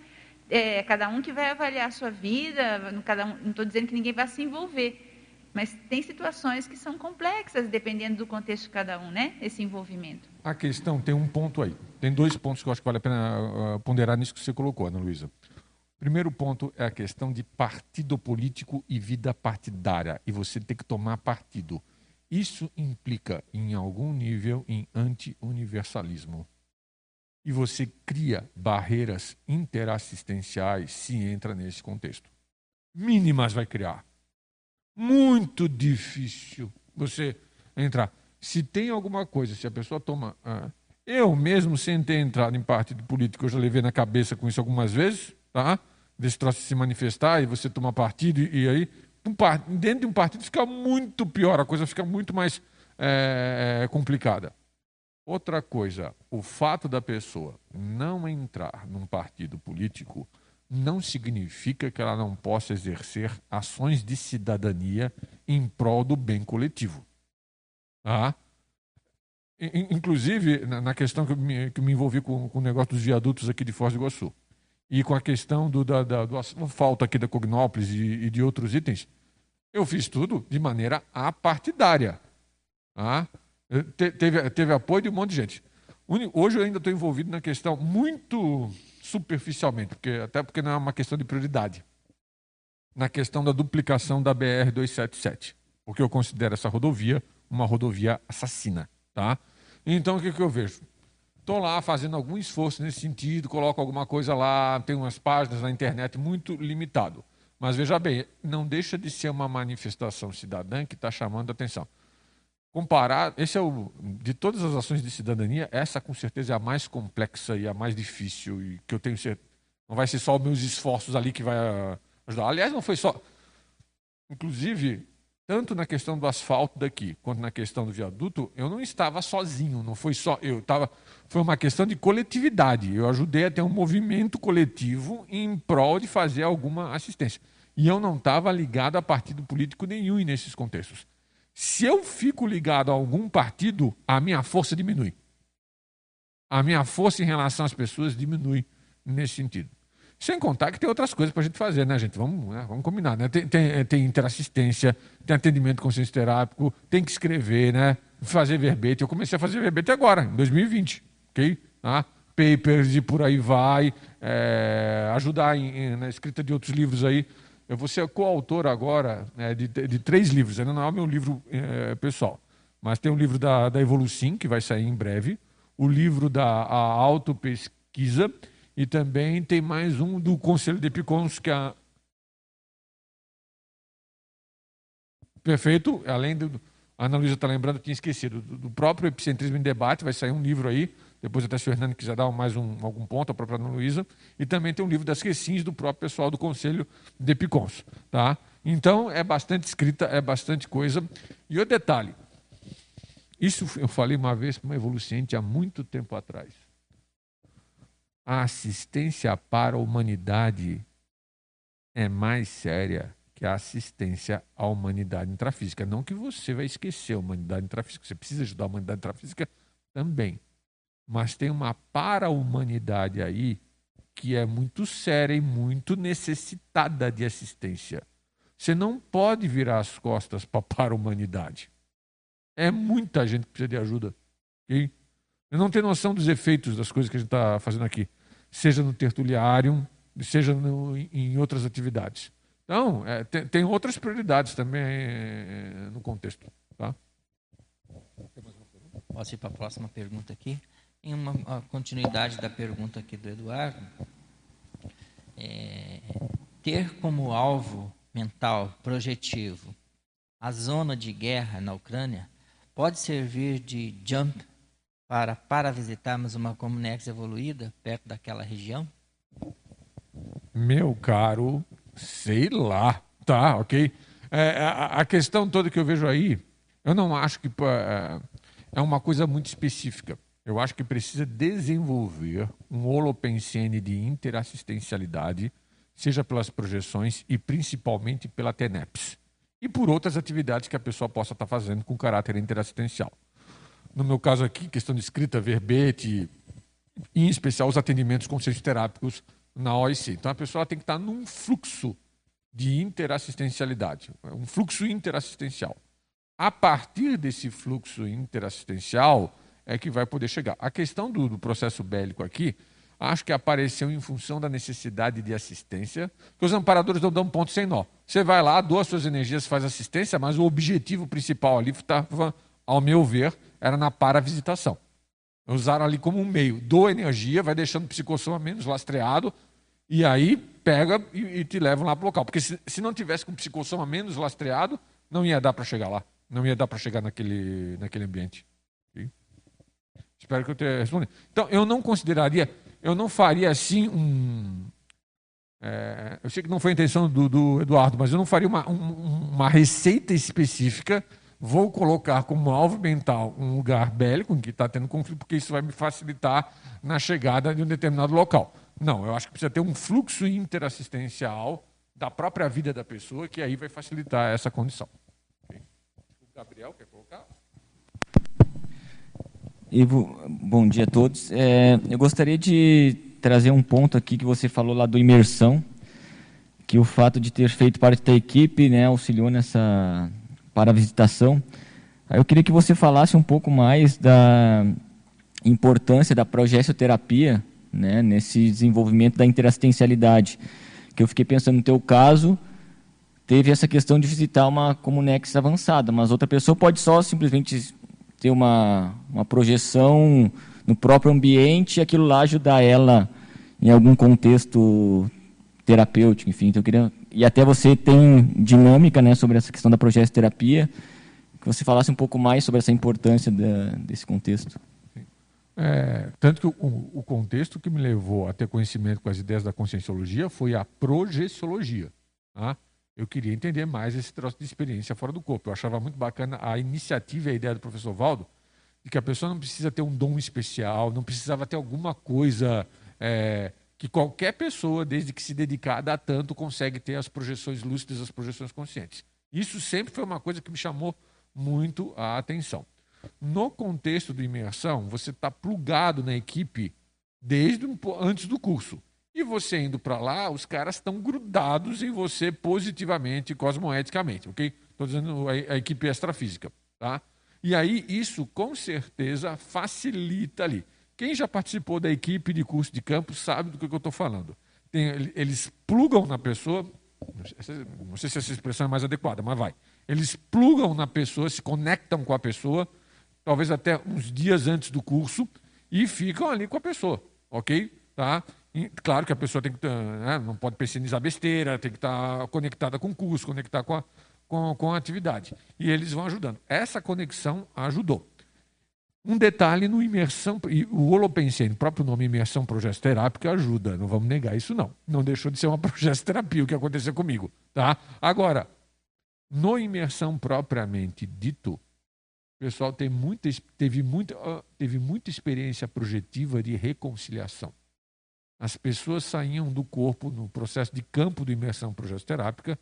é, cada um que vai avaliar a sua vida, cada um, não estou dizendo que ninguém vai se envolver, mas tem situações que são complexas, dependendo do contexto de cada um, né? Esse envolvimento. A questão tem um ponto aí. Tem dois pontos que eu acho que vale a pena uh, ponderar nisso que você colocou, Ana Luísa. Primeiro ponto é a questão de partido político e vida partidária, e você tem que tomar partido. Isso implica, em algum nível, em anti-universalismo. E você cria barreiras interassistenciais se entra nesse contexto. Mínimas vai criar. Muito difícil você entrar. Se tem alguma coisa, se a pessoa toma. Ah, eu mesmo, sem ter entrado em partido político, eu já levei na cabeça com isso algumas vezes tá? desse troço se manifestar e você tomar partido, e, e aí, um, dentro de um partido fica muito pior, a coisa fica muito mais é, complicada. Outra coisa, o fato da pessoa não entrar num partido político não significa que ela não possa exercer ações de cidadania em prol do bem coletivo. Tá? Inclusive, na questão que me, que me envolvi com, com o negócio dos viadutos aqui de Foz do Iguaçu e com a questão do, da, da, do asfalto aqui da Cognópolis e, e, de outros itens, eu fiz tudo de maneira apartidária. Te, teve, teve apoio de um monte de gente. Hoje eu ainda estou envolvido na questão muito superficialmente, porque, até porque não é uma questão de prioridade, na questão da duplicação da BR-277, porque eu considero essa rodovia uma rodovia assassina. Tá? Então o que, que eu vejo? Estou lá fazendo algum esforço nesse sentido, coloco alguma coisa lá, tem umas páginas na internet muito limitado. Mas veja bem, não deixa de ser uma manifestação cidadã que está chamando a atenção. Comparar, esse é o de todas as ações de cidadania, essa com certeza é a mais complexa e a mais difícil e que eu tenho certeza. Não vai ser só os meus esforços ali que vai ajudar. Aliás, não foi só. Inclusive, tanto na questão do asfalto daqui quanto na questão do viaduto, eu não estava sozinho, não foi só eu, estava foi uma questão de coletividade. Eu ajudei a ter um movimento coletivo em prol de fazer alguma assistência. E eu não estava ligado a partido político nenhum nesses contextos. Se eu fico ligado a algum partido, a minha força diminui. A minha força em relação às pessoas diminui nesse sentido. Sem contar que tem outras coisas para a gente fazer, né, gente? Vamos, né? Vamos combinar, né? Tem, tem, tem interassistência, tem atendimento consciência terápico, tem que escrever, né? Fazer verbete. Eu comecei a fazer verbete agora, em 2020, ok? Ah, papers e por aí vai. É, ajudar na escrita de outros livros aí. Eu vou ser coautor agora né, de, de, três livros. Ainda não é o meu livro é, pessoal. Mas tem o livro da, da Evolucim, que vai sair em breve. O livro da Autopesquisa e também tem mais um do Conselho de Epicons, que é a... Perfeito, além do. A Ana Luísa está lembrando, tinha esquecido. Do, próprio Epicentrismo em Debate, vai sair um livro aí. Depois, até se o Hernando quiser dar mais um, algum ponto, a própria Ana Luísa. E também tem um livro das Recins do próprio pessoal do Conselho de Epicons. Tá? Então, é bastante escrita, é bastante coisa. E o detalhe: isso eu falei uma vez para uma evoluciente há muito tempo atrás a assistência para a humanidade é mais séria que a assistência à humanidade intrafísica. Não que você vai esquecer a humanidade intrafísica, você precisa ajudar a humanidade intrafísica também. Mas tem uma para-humanidade aí que é muito séria e muito necessitada de assistência. Você não pode virar as costas para a para-humanidade. É muita gente que precisa de ajuda. Okay? Eu não tenho noção dos efeitos das coisas que a gente está fazendo aqui seja no tertuliário, seja no, em outras atividades. Então, é, tem, tem, outras prioridades também é, no contexto. Tá? Posso ir para a próxima pergunta aqui? Em uma, continuidade da pergunta aqui do Eduardo, é, ter como alvo mental, projetivo, a zona de guerra na Ucrânia pode servir de jump para, para visitarmos uma Comunex evoluída perto daquela região? Meu caro, sei lá. Tá, ok. É, a, a, questão toda que eu vejo aí, eu não acho que é, é uma coisa muito específica. Eu acho que precisa desenvolver um holopensene de interassistencialidade, seja pelas projeções e principalmente pela TENEPS. E por outras atividades que a pessoa possa estar fazendo com caráter interassistencial. No meu caso aqui, questão de escrita, verbete, em especial os atendimentos consciencioterápicos na OIC. Então a pessoa tem que estar num fluxo de interassistencialidade, um fluxo interassistencial. A partir desse fluxo interassistencial é que vai poder chegar. A questão do, do processo bélico aqui, acho que apareceu em função da necessidade de assistência, que os amparadores não dão ponto sem nó. Você vai lá, doa suas energias, faz assistência, mas o objetivo principal ali estava, ao meu ver, era na paravisitação. Usaram ali como um meio. Doa energia, vai deixando o psicossoma menos lastreado, e aí pega e, e te levam lá para o local. Porque se, se não tivesse com o psicossoma menos lastreado, não ia dar para chegar lá. Não ia dar para chegar naquele, naquele ambiente. Espero que eu tenha respondido. Então, eu não consideraria, eu não faria assim um. É, eu sei que não foi a intenção do, do Eduardo, mas eu não faria uma, um, uma receita específica. Vou colocar como alvo mental um lugar bélico em que está tendo conflito, porque isso vai me facilitar na chegada de um determinado local. Não, eu acho que precisa ter um fluxo interassistencial da própria vida da pessoa, que aí vai facilitar essa condição. O Gabriel quer? Ivo, bom dia a todos. É, eu gostaria de trazer um ponto aqui que você falou lá do imersão, que o fato de ter feito parte da equipe né, auxiliou nessa para a visitação. Eu queria que você falasse um pouco mais da importância da progessoterapia né, nesse desenvolvimento da interassistencialidade. Que eu fiquei pensando no teu caso, teve essa questão de visitar uma Comunex avançada, mas outra pessoa pode só simplesmente ter uma, uma projeção no próprio ambiente e aquilo lá ajudar ela em algum contexto terapêutico, enfim. Então queria e até você tem dinâmica, né, sobre essa questão da terapia, que você falasse um pouco mais sobre essa importância da, desse contexto. É, tanto que o, o, contexto que me levou a ter conhecimento com as ideias da conscienciologia foi a projeciologia. Tá? Eu queria entender mais esse troço de experiência fora do corpo. Eu achava muito bacana a iniciativa e a ideia do professor Valdo de que a pessoa não precisa ter um dom especial, não precisava ter alguma coisa é, que qualquer pessoa, desde que se dedicada a tanto, consegue ter as projeções lúcidas, as projeções conscientes. Isso sempre foi uma coisa que me chamou muito a atenção. No contexto de imersão, você está plugado na equipe desde antes do curso. E você indo para lá, os caras estão grudados em você positivamente, cosmoeticamente, ok? Estou dizendo a, a, equipe extrafísica, tá? E aí isso com certeza facilita ali. Quem já participou da equipe de curso de campo sabe do que eu estou falando. Tem, eles plugam na pessoa, não sei se essa expressão é mais adequada, mas vai. Eles plugam na pessoa, se conectam com a pessoa talvez até uns dias antes do curso, e ficam ali com a pessoa, ok? Tá? E, claro que a pessoa tem que né, não pode pesquisar besteira, tem que estar conectada com o curso, conectar com a, com, com a atividade. E eles vão ajudando. Essa conexão ajudou. Um detalhe no imersão, o Holopensene, o próprio nome imersão progesterápica ajuda, não vamos negar isso não. Não deixou de ser uma progesterapia o que aconteceu comigo, tá? Agora, no imersão propriamente dito, o pessoal tem muita, teve, muita, teve muita experiência projetiva de reconciliação. As pessoas saíam do corpo no processo de campo de imersão progesterápica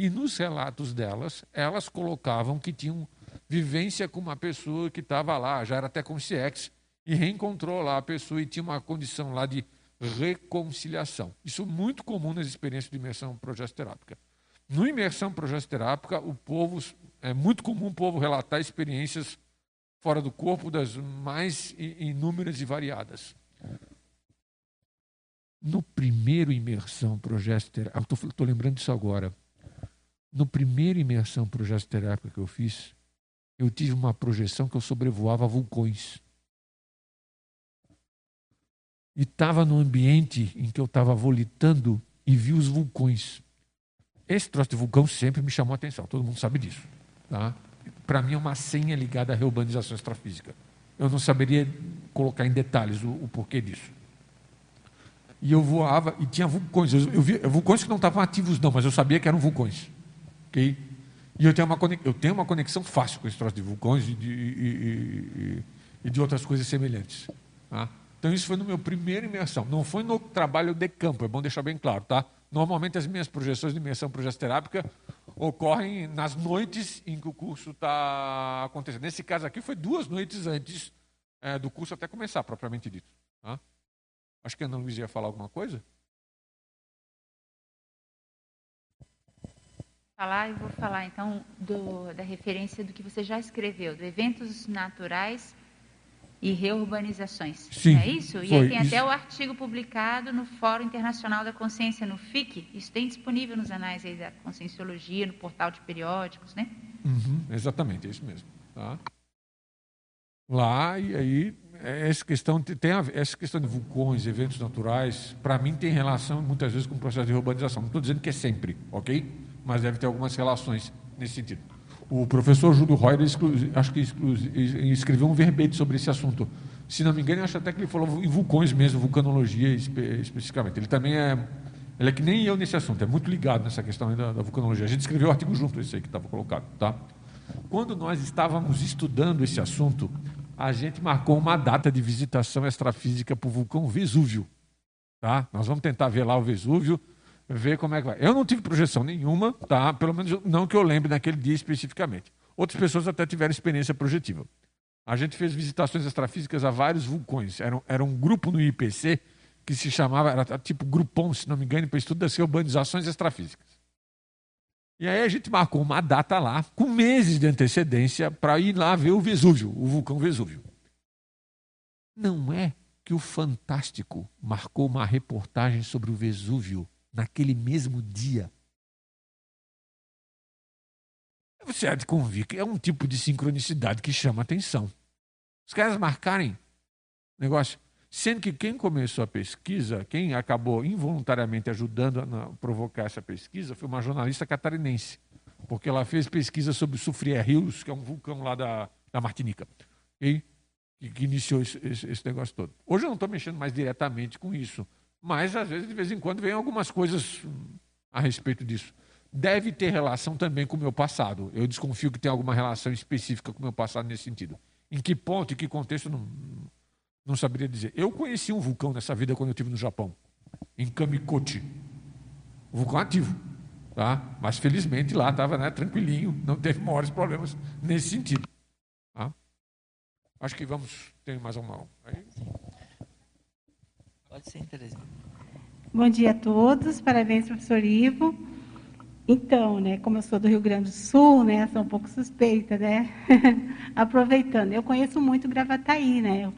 e nos relatos delas, elas colocavam que tinham vivência com uma pessoa que estava lá, já era até consciex, e reencontrou lá a pessoa e tinha uma condição lá de reconciliação. Isso é muito comum nas experiências de imersão progesterápica. No imersão progesterápica, o povo é muito comum o povo relatar experiências fora do corpo das mais inúmeras e variadas. No primeiro imersão projeto terápico, estou lembrando disso agora. No primeiro imersão projeto terápico que eu fiz, eu tive uma projeção que eu sobrevoava vulcões. E estava no ambiente em que eu estava volitando e vi os vulcões. Esse troço de vulcão sempre me chamou a atenção, todo mundo sabe disso. Tá? Para mim é uma senha ligada à reurbanização extrafísica. Eu não saberia colocar em detalhes o, o porquê disso. E eu voava e tinha vulcões. Eu, eu via vulcões que não estavam ativos, não, mas eu sabia que eram vulcões. E eu tenho, uma, eu tenho uma conexão fácil com esse troço de vulcões e de, e, e, e de outras coisas semelhantes. Tá? Então, isso foi no meu primeiro imersão. Não foi no trabalho de campo, é bom deixar bem claro. Tá? Normalmente, as minhas projeções de imersão progesterápica ocorrem nas noites em que o curso está acontecendo. Nesse caso aqui, foi duas noites antes é, do curso até começar, propriamente dito. Tá? Acho que a Ana Luiz ia falar alguma coisa. Falar, eu vou falar então do, da referência do que você já escreveu, do eventos naturais e reurbanizações. Sim, é isso? E aí tem isso. até o artigo publicado no Fórum Internacional da Consciência, no FIC. Isso tem disponível nos anais da Conscienciologia, no portal de periódicos, né? Uhum, exatamente, é isso mesmo. Tá? Lá, e aí essa questão tem a, essa questão de vulcões, eventos naturais, para mim tem relação muitas vezes com o processo de urbanização. Não estou dizendo que é sempre, ok? Mas deve ter algumas relações nesse sentido. O professor Júlio Reuter, acho que escreveu um verbete sobre esse assunto. Se não me engano, acho até que ele falou em vulcões mesmo, vulcanologia espe especificamente. Ele também é, ele é que nem eu nesse assunto, é muito ligado nessa questão da, da vulcanologia. A gente escreveu um artigo junto, esse aí que estava colocado, tá? Quando nós estávamos estudando esse assunto, a gente marcou uma data de visitação extrafísica para o vulcão Vesúvio. Tá? Nós vamos tentar ver lá o Vesúvio, ver como é que vai. Eu não tive projeção nenhuma, tá? pelo menos não que eu lembre naquele dia especificamente. Outras pessoas até tiveram experiência projetiva. A gente fez visitações extrafísicas a vários vulcões. Era, era um grupo no IPC que se chamava, era tipo Grupom, se não me engano, para estudo das urbanizações extrafísicas. E aí a gente marcou uma data lá, com meses de antecedência, para ir lá ver o Vesúvio, o vulcão Vesúvio. Não é que o Fantástico marcou uma reportagem sobre o Vesúvio naquele mesmo dia. Você há de convir que é um tipo de sincronicidade que chama atenção. Os caras marcarem negócio. Sendo que quem começou a pesquisa, quem acabou involuntariamente ajudando a provocar essa pesquisa, foi uma jornalista catarinense, porque ela fez pesquisa sobre o Soufrier Hills, que é um vulcão lá da, da Martinica, e, que iniciou esse, esse, esse negócio todo. Hoje eu não estou mexendo mais diretamente com isso, mas às vezes, de vez em quando, vem algumas coisas a respeito disso. Deve ter relação também com o meu passado. Eu desconfio que tem alguma relação específica com o meu passado nesse sentido. Em que ponto, em que contexto, não, não saberia dizer. Eu conheci um vulcão nessa vida quando eu estive no Japão, em Kamikochi. Um vulcão ativo. Tá? Mas felizmente lá estava né, tranquilinho, não teve maiores problemas nesse sentido. Tá? Acho que vamos. Tem mais uma. Aí. Pode ser. Bom dia a todos, parabéns, professor Ivo. Então, né, como eu sou do Rio Grande do Sul, né, sou um pouco suspeita, né? Aproveitando, eu conheço muito Gravataí, né?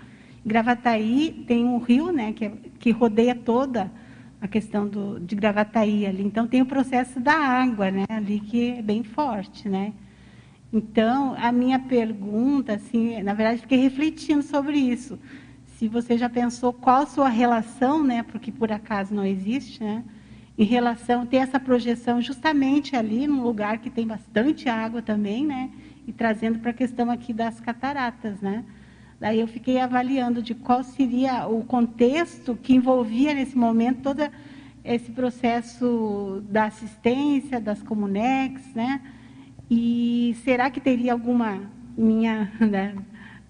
Gravataí tem um rio, né, que, é, que rodeia toda a questão do, de Gravataí ali. Então tem o processo da água, né, ali que é bem forte, né. Então a minha pergunta, assim, na verdade fiquei refletindo sobre isso. Se você já pensou qual a sua relação, né, porque por acaso não existe, né, em relação ter essa projeção justamente ali num lugar que tem bastante água também, né, e trazendo para a questão aqui das cataratas, né. Daí eu fiquei avaliando de qual seria o contexto que envolvia nesse momento todo esse processo da assistência, das comunex, né? E será que teria alguma, minha né,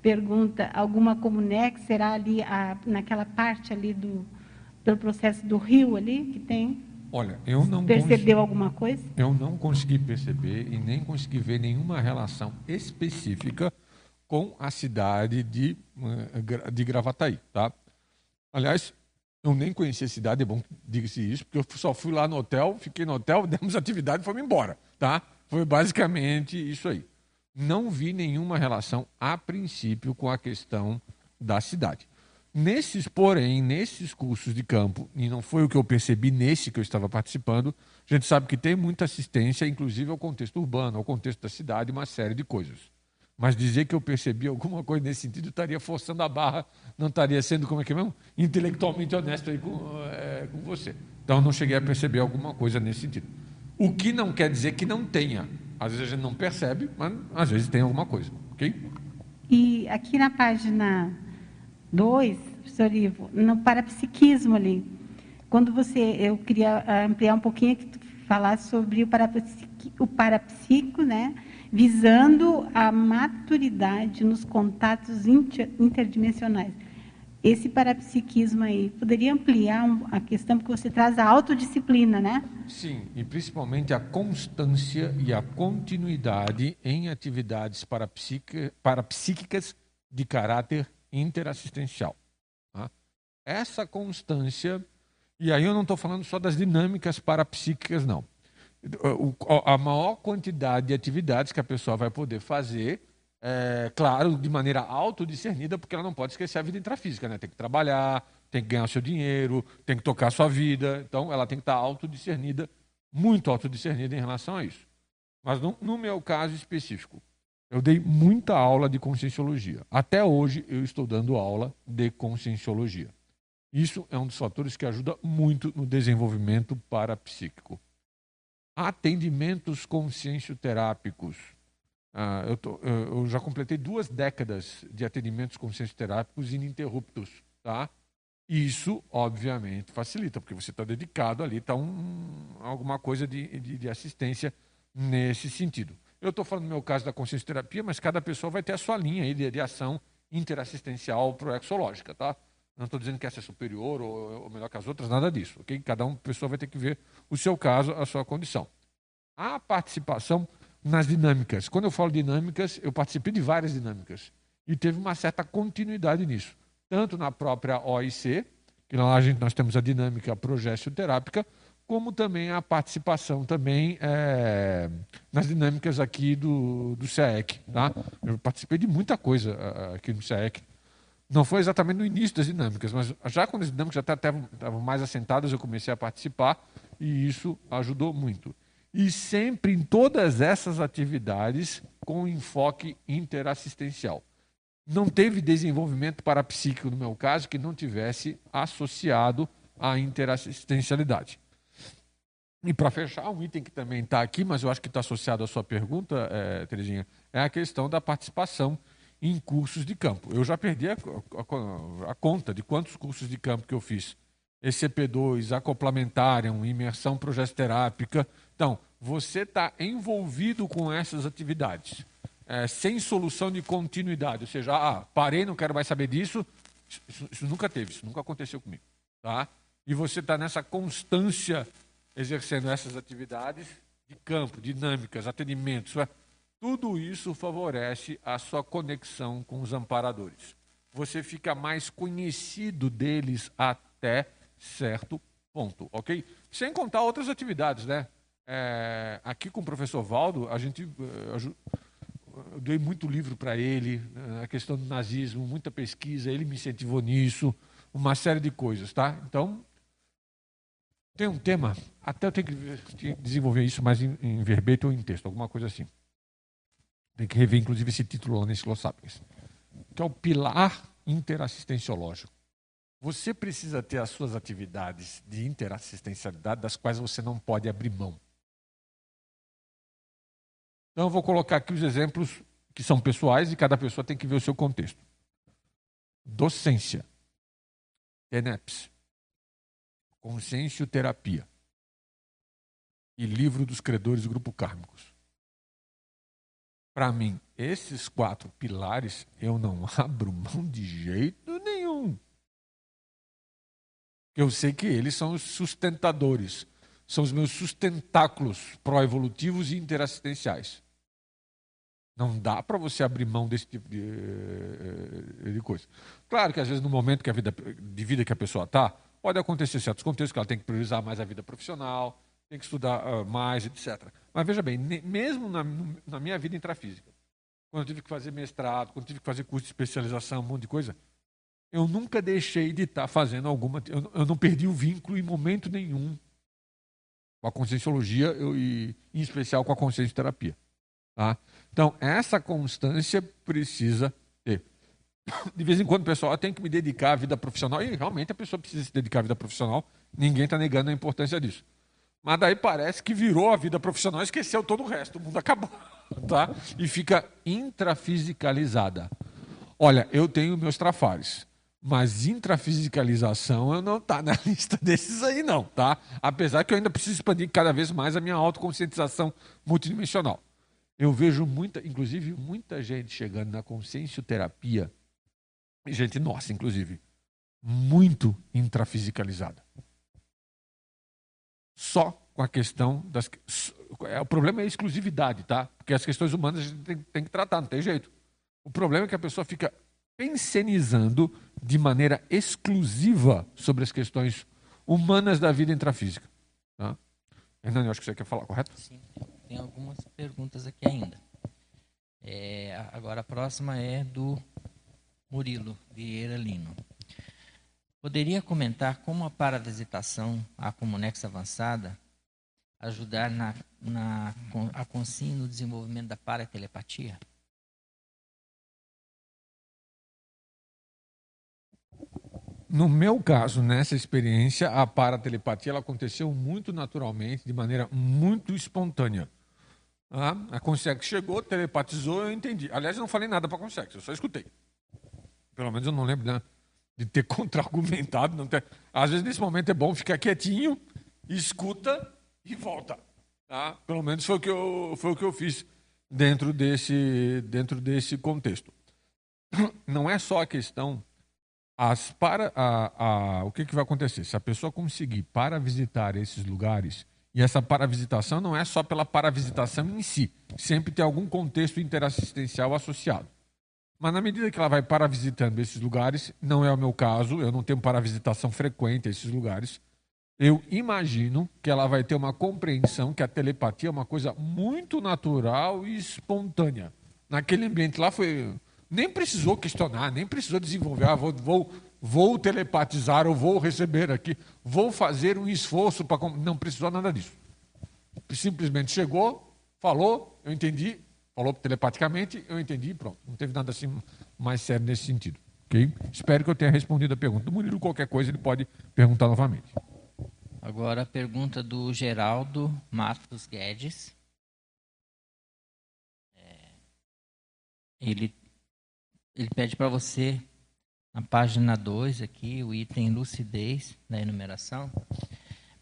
pergunta, alguma comunex, será ali a, naquela parte ali do, do processo do rio ali que tem? Olha, eu não percebeu alguma coisa? Eu não consegui perceber e nem consegui ver nenhuma relação específica com a cidade de, eh, de Gravataí. Tá? Aliás, eu nem conhecia a cidade, é bom diga-se isso, porque eu só fui lá no hotel, fiquei no hotel, demos atividade e fomos embora. Tá? Foi basicamente isso aí. Não vi nenhuma relação, a princípio, com a questão da cidade. Nesses, porém, nesses cursos de campo, e não foi o que eu percebi nesse que eu estava participando, a gente sabe que tem muita assistência, inclusive ao contexto urbano, ao contexto da cidade, uma série de coisas. Mas dizer que eu percebi alguma coisa nesse sentido estaria forçando a barra, não estaria sendo, como é que é mesmo? Intelectualmente honesto aí com, é, com você. Então não cheguei a perceber alguma coisa nesse sentido. O que não quer dizer que não tenha. Às vezes a gente não percebe, mas às vezes tem alguma coisa. Ok? E aqui na página 2, professor Ivo, no parapsiquismo ali, quando você, eu queria ampliar um pouquinho que tu falasse sobre o parapsico, o parapsico, né? Visando a maturidade nos contatos inter, interdimensionais. Esse parapsiquismo aí, poderia ampliar a questão, porque você traz a autodisciplina, né? Sim, e principalmente a constância e a continuidade em atividades parapsíquicas de caráter interassistencial. Tá? Essa constância, e aí eu não estou falando só das dinâmicas parapsíquicas, não. a maior quantidade de atividades que a pessoa vai poder fazer, é, claro, de maneira autodiscernida, porque ela não pode esquecer a vida intrafísica, né? Tem que trabalhar, tem que ganhar seu dinheiro, tem que tocar sua vida. Então, ela tem que estar autodiscernida, muito autodiscernida em relação a isso. Mas no, no meu caso específico, eu dei muita aula de conscienciologia. Até hoje eu estou dando aula de conscienciologia. Isso é um dos fatores que ajuda muito no desenvolvimento parapsíquico. Atendimentos consciencioterápicos. Ah, eu, tô, eu, já completei duas décadas de atendimentos consciencioterápicos ininterruptos. Tá? Isso, obviamente, facilita, porque você está dedicado ali, está um, alguma coisa de, de, de assistência nesse sentido. Eu estou falando no meu caso da consciência terapia, mas cada pessoa vai ter a sua linha aí de, de ação interassistencial proexológica, tá? Não estou dizendo que essa é superior ou, ou, melhor que as outras, nada disso, ok? Cada uma pessoa vai ter que ver o seu caso, a sua condição. A participação nas dinâmicas. Quando eu falo dinâmicas, eu participei de várias dinâmicas e teve uma certa continuidade nisso, tanto na própria OIC, que lá a gente, nós temos a dinâmica terápica como também a participação também é, nas dinâmicas aqui do, do CEEC. Tá? Eu participei de muita coisa aqui no CEEC. Não foi exatamente no início das dinâmicas, mas já quando as dinâmicas já estavam mais assentadas, eu comecei a participar e isso ajudou muito. E sempre em todas essas atividades com enfoque interassistencial. Não teve desenvolvimento parapsíquico, no meu caso, que não tivesse associado à interassistencialidade. E para fechar, um item que também está aqui, mas eu acho que está associado à sua pergunta, é, Terezinha, é a questão da participação em cursos de campo. Eu já perdi a, a, a conta de quantos cursos de campo que eu fiz. ECP2, acoplamentário, imersão progesterápica. Então, você está envolvido com essas atividades, é, sem solução de continuidade. Ou seja, ah, parei, não quero mais saber disso. Isso, isso nunca teve, isso nunca aconteceu comigo. Tá? E você está nessa constância exercendo essas atividades de campo, dinâmicas, atendimentos, tudo isso favorece a sua conexão com os amparadores. Você fica mais conhecido deles até certo ponto, ok? Sem contar outras atividades, né? É, aqui com o professor Valdo, a gente eh, eu dei muito livro para ele, a questão do nazismo, muita pesquisa, ele me incentivou nisso, uma série de coisas, tá? Então, tem um tema, até eu tenho que desenvolver isso mais em, em ou em texto, alguma coisa assim. Tem que rever, inclusive, esse título lá nesse Glossapiens. Que é o pilar interassistenciológico. Você precisa ter as suas atividades de interassistencialidade, das quais você não pode abrir mão. Então, eu vou colocar aqui os exemplos que são pessoais e cada pessoa tem que ver o seu contexto. Docência. TENEPS Consciencioterapia e Livro dos Credores Grupo Kármicos. Para mim, esses quatro pilares eu não abro mão de jeito. Eu sei que eles são os sustentadores, são os meus sustentáculos pró-evolutivos e interassistenciais. Não dá para você abrir mão desse tipo de, de, coisa. Claro que às vezes no momento que a vida, de vida que a pessoa está, Pode acontecer certos contextos que ela tem que priorizar mais a vida profissional, tem que estudar uh, mais, etc. Mas veja bem, mesmo na, na, minha vida intrafísica, quando eu tive que fazer mestrado, quando eu tive que fazer curso de especialização, um monte de coisa, eu nunca deixei de estar fazendo alguma. Eu, eu não perdi o vínculo em momento nenhum com a conscienciologia eu, e, em especial com a consciência terapia. Tá? Então, essa constância precisa ter. De vez em quando, pessoal, eu tenho que me dedicar à vida profissional, e realmente a pessoa precisa se dedicar à vida profissional, ninguém está negando a importância disso. Mas daí parece que virou a vida profissional e esqueceu todo o resto, o mundo acabou. Tá? E fica intrafisicalizada. Olha, eu tenho meus trafares. Mas intrafisicalização eu não tá na lista desses aí não, tá? Apesar que eu ainda preciso expandir cada vez mais a minha autoconscientização multidimensional. Eu vejo muita, inclusive muita gente chegando na consciencioterapia, gente nossa, inclusive, muito intrafisicalizada. Só com a questão das é, o problema é a exclusividade, tá? Porque as questões humanas a gente tem, tem que tratar, não tem jeito. O problema é que a pessoa fica pensenizando de maneira exclusiva sobre as questões humanas da vida intrafísica. Tá? Hernani, acho que você quer falar, correto? Sim, tem algumas perguntas aqui ainda. É, agora a próxima é do Murilo Vieira Lino. Poderia comentar como a paravisitação, a comunex avançada, ajudar na, na a consciência no desenvolvimento da paratelepatia? No meu caso, nessa experiência, a paratelepatia ela aconteceu muito naturalmente, de maneira muito espontânea. Ah, a Consex chegou, telepatizou, eu entendi. Aliás, eu não falei nada para a Consex, eu só escutei. Pelo menos eu não lembro né, de ter contra-argumentado. Ter... Às vezes, nesse momento, é bom ficar quietinho, escuta e volta. Tá? Pelo menos foi o que eu, foi o que eu fiz dentro desse, dentro desse contexto. Não é só a questão as para, a, a, o que, que vai acontecer? Se a pessoa conseguir para visitar esses lugares, e essa paravisitação não é só pela paravisitação em si, sempre tem algum contexto interassistencial associado. Mas na medida que ela vai paravisitando esses lugares, não é o meu caso, eu não tenho paravisitação frequente a esses lugares, eu imagino que ela vai ter uma compreensão que a telepatia é uma coisa muito natural e espontânea. Naquele ambiente lá foi nem precisou questionar, nem precisou desenvolver. Ah, vou, vou, vou telepatizar ou vou receber aqui, vou fazer um esforço para. Não precisou nada disso. Simplesmente chegou, falou, eu entendi, falou telepaticamente, eu entendi e pronto. Não teve nada assim mais sério nesse sentido. Okay? Espero que eu tenha respondido a pergunta. Do Murilo, qualquer coisa, ele pode perguntar novamente. Agora a pergunta do Geraldo Matos Guedes. É, ele ele pede para você, na página 2 aqui, o item lucidez da enumeração,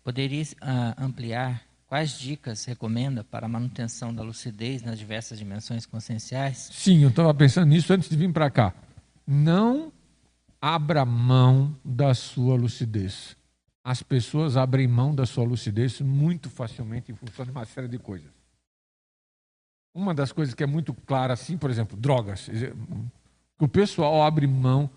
poderia uh, ampliar quais dicas recomenda para a manutenção da lucidez nas diversas dimensões conscienciais? Sim, eu estava pensando nisso antes de vir para cá. Não abra mão da sua lucidez. As pessoas abrem mão da sua lucidez muito facilmente em função de uma série de coisas. Uma das coisas que é muito clara, assim, por exemplo, drogas que o pessoal abre mão.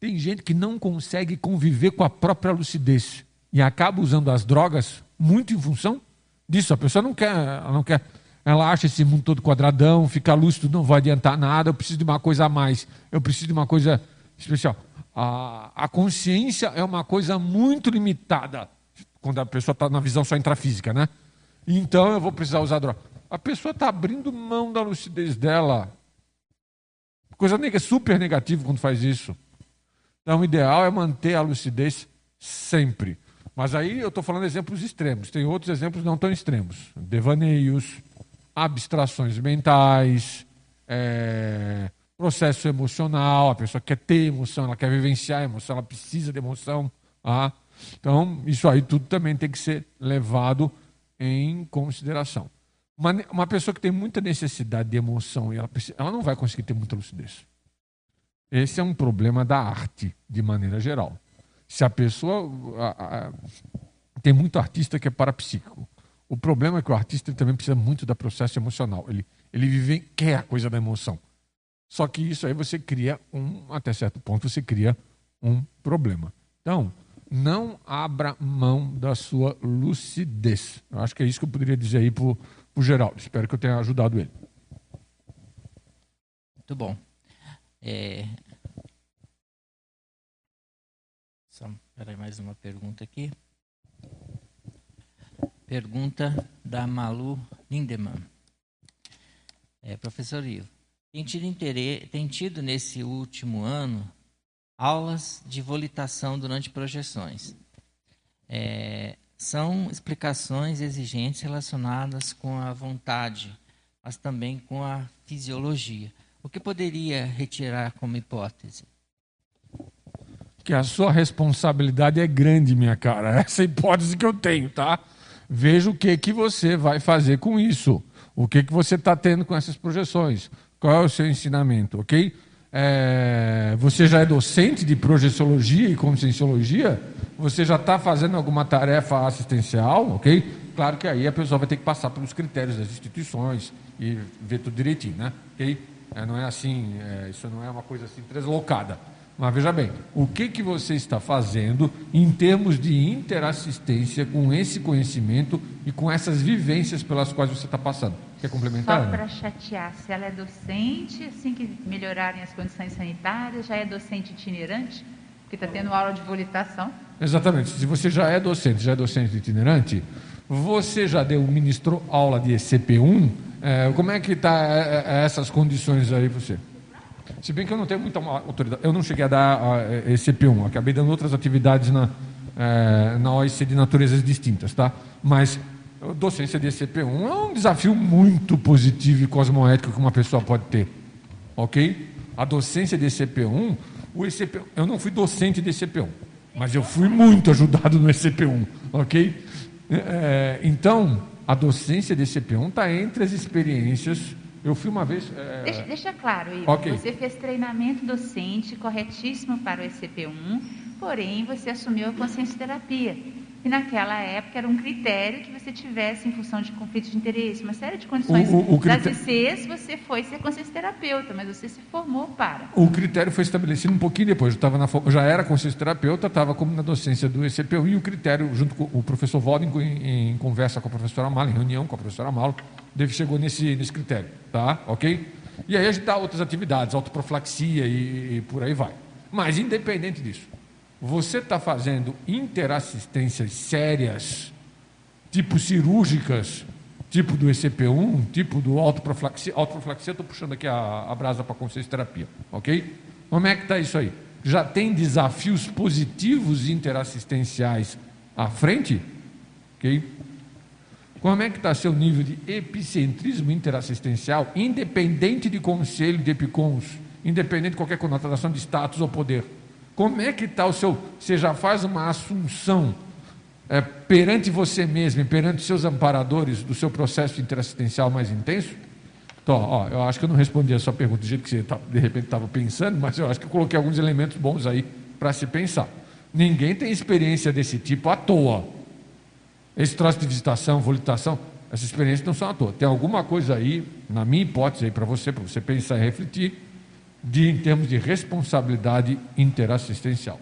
Tem gente que não consegue conviver com a própria lucidez e acaba usando as drogas muito em função disso. A pessoa não quer, ela não quer, ela acha esse mundo todo quadradão, fica lúcido, não vai adiantar nada. Eu preciso de uma coisa a mais. Eu preciso de uma coisa especial. A, a consciência é uma coisa muito limitada quando a pessoa está na visão só intrafísica, né? Então eu vou precisar usar droga. A pessoa está abrindo mão da lucidez dela Coisa super negativa quando faz isso. Então, o ideal é manter a lucidez sempre. Mas aí eu estou falando exemplos extremos. Tem outros exemplos não tão extremos. Devaneios, abstrações mentais, é, processo emocional. A pessoa quer ter emoção, ela quer vivenciar a emoção, ela precisa de emoção. Ah. Então, isso aí tudo também tem que ser levado em consideração. Uma, uma pessoa que tem muita necessidade de emoção, ela, ela não vai conseguir ter muita lucidez. Esse é um problema da arte, de maneira geral. Se a pessoa. A, a, tem muito artista que é parapsíquico. O problema é que o artista também precisa muito da processo emocional. Ele, ele vive, quer a coisa da emoção. Só que isso aí você cria um, até certo ponto, você cria um problema. Então, não abra mão da sua lucidez. Eu acho que é isso que eu poderia dizer aí para o Geraldo. Espero que eu tenha ajudado ele. Muito bom. É... Só, peraí, mais uma pergunta aqui. Pergunta da Malu Lindemann. É, professor Ivo, tem tido, interesse, tem tido nesse último ano aulas de volitação durante projeções. É, são explicações exigentes relacionadas com a vontade, mas também com a fisiologia. O que poderia retirar como hipótese? Que a sua responsabilidade é grande, minha cara. Essa é hipótese que eu tenho, tá? Veja o que, que você vai fazer com isso. O que, que você está tendo com essas projeções. Qual é o seu ensinamento, ok? É, você já é docente de projeciologia e conscienciologia? Você já está fazendo alguma tarefa assistencial, ok? Claro que aí a pessoa vai ter que passar pelos critérios das instituições e ver tudo direitinho, né? Ok? É, não é assim, é, isso não é uma coisa assim deslocada. Mas veja bem, o que, que você está fazendo em termos de interassistência com esse conhecimento e com essas vivências pelas quais você está passando? Quer complementar? Só para chatear, se ela é docente, assim que melhorarem as condições sanitárias, já é docente itinerante? Porque está tendo aula de volitação. Exatamente. Se você já é docente, já é docente itinerante, você já deu, ministrou aula de ECP1, é, como é que está é, é, essas condições aí você? Se bem que eu não tenho muita autoridade, eu não cheguei a dar uh, esse P1, acabei dando outras atividades na, uh, na OIC de naturezas distintas, tá? Mas docência de ECP1 é um desafio muito positivo e cosmoético que uma pessoa pode ter, ok? A docência de ECP1, o ECP, eu não fui docente de ECP1, mas eu fui muito ajudado no ECP1, ok? É, então, a docência de ECP1 está entre as experiências eu fui uma vez. É... Deixa, deixa, claro, Ivo. Okay. Você fez treinamento docente corretíssimo para o ECP1, porém você assumiu a consciência terapia. E naquela época era um critério que você tivesse em função de conflito de interesse, uma série de condições. O, o, o critério... Das ICs, você foi ser consciência terapeuta, mas você se formou para. O critério foi estabelecido um pouquinho depois. Eu, na, já era consciência terapeuta, estava como na docência do ECPU e o critério, junto com o professor Walden, em, em conversa com a professora Amalo, em reunião com a professora Amalo, Deve chegou nesse, nesse critério, tá? Ok? E aí a gente dá outras atividades, autoprofilaxia e, e por aí vai. Mas independente disso, você está fazendo interassistências sérias, tipo cirúrgicas, tipo do ECP1, tipo do autoprofilaxia. Autoprofilaxia, estou puxando aqui a, a brasa para consciência terapia, ok? Como é que está isso aí? Já tem desafios positivos interassistenciais à frente? Ok? Como é que está seu nível de epicentrismo interassistencial, independente de conselho de epicons, independente de qualquer conotação de status ou poder? Como é que está o seu. Você já faz uma assunção é, perante você mesmo e perante seus amparadores do seu processo interassistencial mais intenso? Então, ó, eu acho que eu não respondi a sua pergunta do jeito que você tá, de repente estava pensando, mas eu acho que eu coloquei alguns elementos bons aí para se pensar. Ninguém tem experiência desse tipo à toa. Esse troço de visitação, volitação, essas experiências não são à toa. Tem alguma coisa aí, na minha hipótese aí para você, para você pensar e refletir, de, em termos de responsabilidade interassistencial.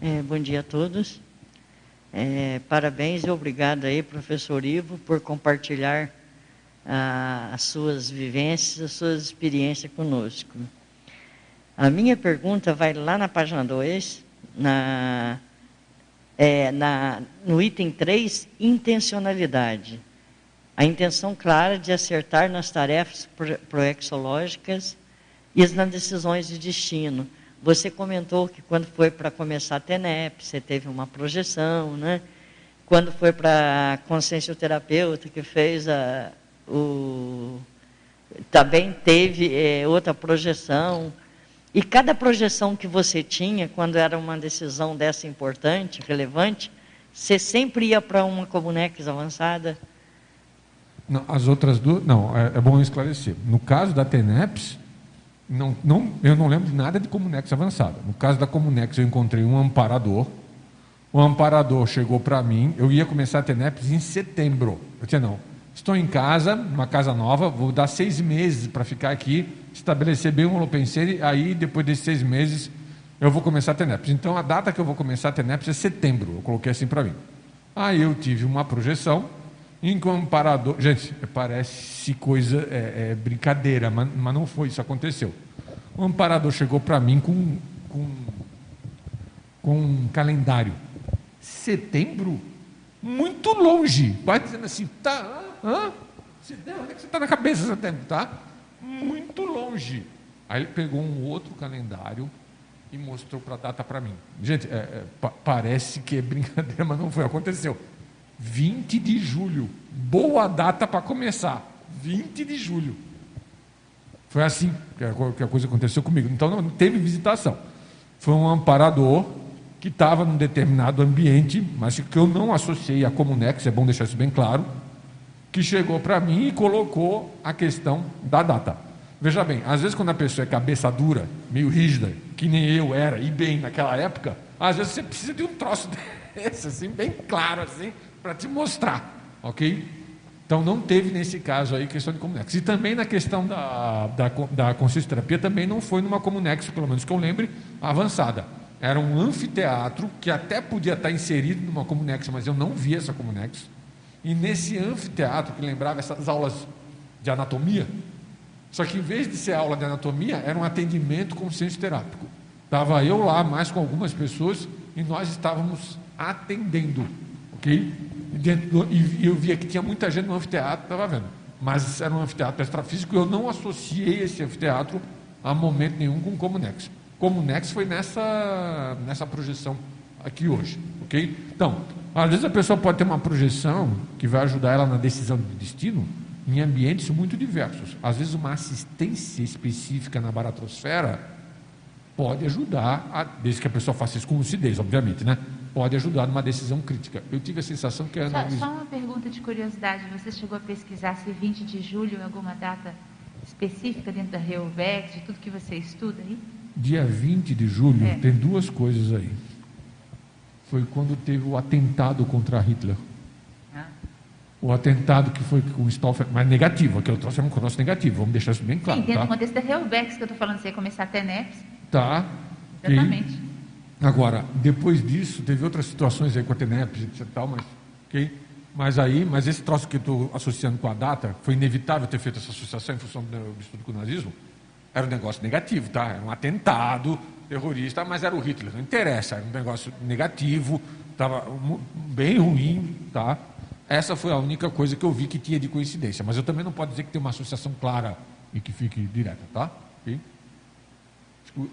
É, bom dia a todos. É, parabéns e obrigado aí, professor Ivo, por compartilhar ah, as suas vivências, as suas experiências conosco. A minha pergunta vai lá na página 2, na é, na, no item 3, intencionalidade. A intenção clara de acertar nas tarefas proexológicas e nas decisões de destino. Você comentou que quando foi para começar a TENEP, você teve uma projeção, né? Quando foi para consciencioterapeuta que fez a, o... Também teve é, outra projeção. E cada projeção que você tinha, quando era uma decisão dessa importante, relevante, você sempre ia para uma Comunex avançada? Não, as outras duas, não, é, é, bom esclarecer. No caso da TENEPS, não, não, eu não lembro de nada de Comunex avançada. No caso da Comunex, eu encontrei um amparador. O amparador chegou para mim, eu ia começar a TENEPS em setembro. Eu disse, não, estou em casa, uma casa nova, vou dar seis meses para ficar aqui, estabelecer bem um Holopensene, aí depois desses seis meses eu vou começar a ter NEPS. Então a data que eu vou começar a ter NEPS é setembro, eu coloquei assim para mim. Aí eu tive uma projeção em comparador. Gente, parece coisa, é, é brincadeira, mas, mas, não foi, isso aconteceu. O amparador chegou para mim com, com com um calendário. Setembro? Muito longe. Vai dizendo assim, tá, hã? Onde é que você está na cabeça setembro, tá? Muito longe. Aí ele pegou um outro calendário e mostrou para a data para mim. Gente, é, é, pa parece que é brincadeira, mas não foi. Aconteceu. 20 de julho. Boa data para começar. 20 de julho. Foi assim que a coisa aconteceu comigo. Então não teve visitação. Foi um amparador que estava num determinado ambiente, mas que eu não associei a Comunex, é bom deixar isso bem claro, que chegou para mim e colocou a questão da data. Veja bem, às vezes quando a pessoa é cabeça dura, meio rígida, que nem eu era, e bem naquela época, às vezes você precisa de um troço desse, assim, bem claro, assim, para te mostrar, ok? Então não teve nesse caso aí questão de Comunex. E também na questão da, da, da também não foi numa Comunex, pelo menos que eu lembre, avançada. Era um anfiteatro que até podia estar inserido numa Comunex, mas eu não vi essa Comunex. E nesse anfiteatro que lembrava essas aulas de anatomia, só que em vez de ser aula de anatomia, era um atendimento consciência terápico. Estava eu lá, mais com algumas pessoas, e nós estávamos atendendo, ok? E, do, e eu via que tinha muita gente no anfiteatro, estava vendo. Mas era um anfiteatro extrafísico, e eu não associei esse anfiteatro a momento nenhum com o Comunex. Comunex foi nessa, nessa projeção aqui hoje, ok? Então, às vezes a pessoa pode ter uma projeção que vai ajudar ela na decisão de destino, em ambientes muito diversos. Às vezes, uma assistência específica na baratrosfera pode ajudar, a, desde que a pessoa faça isso com lucidez, obviamente, né? Pode ajudar numa decisão crítica. Eu tive a sensação que só, só uma pergunta de curiosidade: você chegou a pesquisar se 20 de julho é alguma data específica dentro da Reovex, de tudo que você estuda aí? Dia 20 de julho, é. tem duas coisas aí. Foi quando teve o atentado contra Hitler o atentado que foi com o Stoffer, mas negativo, aquele troço é um troço negativo, vamos deixar isso bem claro. Sim, dentro tá? do contexto da Reovex que eu estou falando, você ia começar a ter NEPs. Tá. Exatamente. E, agora, depois disso, teve outras situações aí com a TENEPS e tal, mas, ok? Mas aí, mas esse troço que eu estou associando com a data, foi inevitável ter feito essa associação em função do estudo com o nazismo, era um negócio negativo, tá? Era um atentado terrorista, mas era o Hitler, não interessa, era um negócio negativo, estava bem ruim, tá? Essa foi a única coisa que eu vi que tinha de coincidência. Mas eu também não posso dizer que tem uma associação clara e que fique direta, tá? Okay?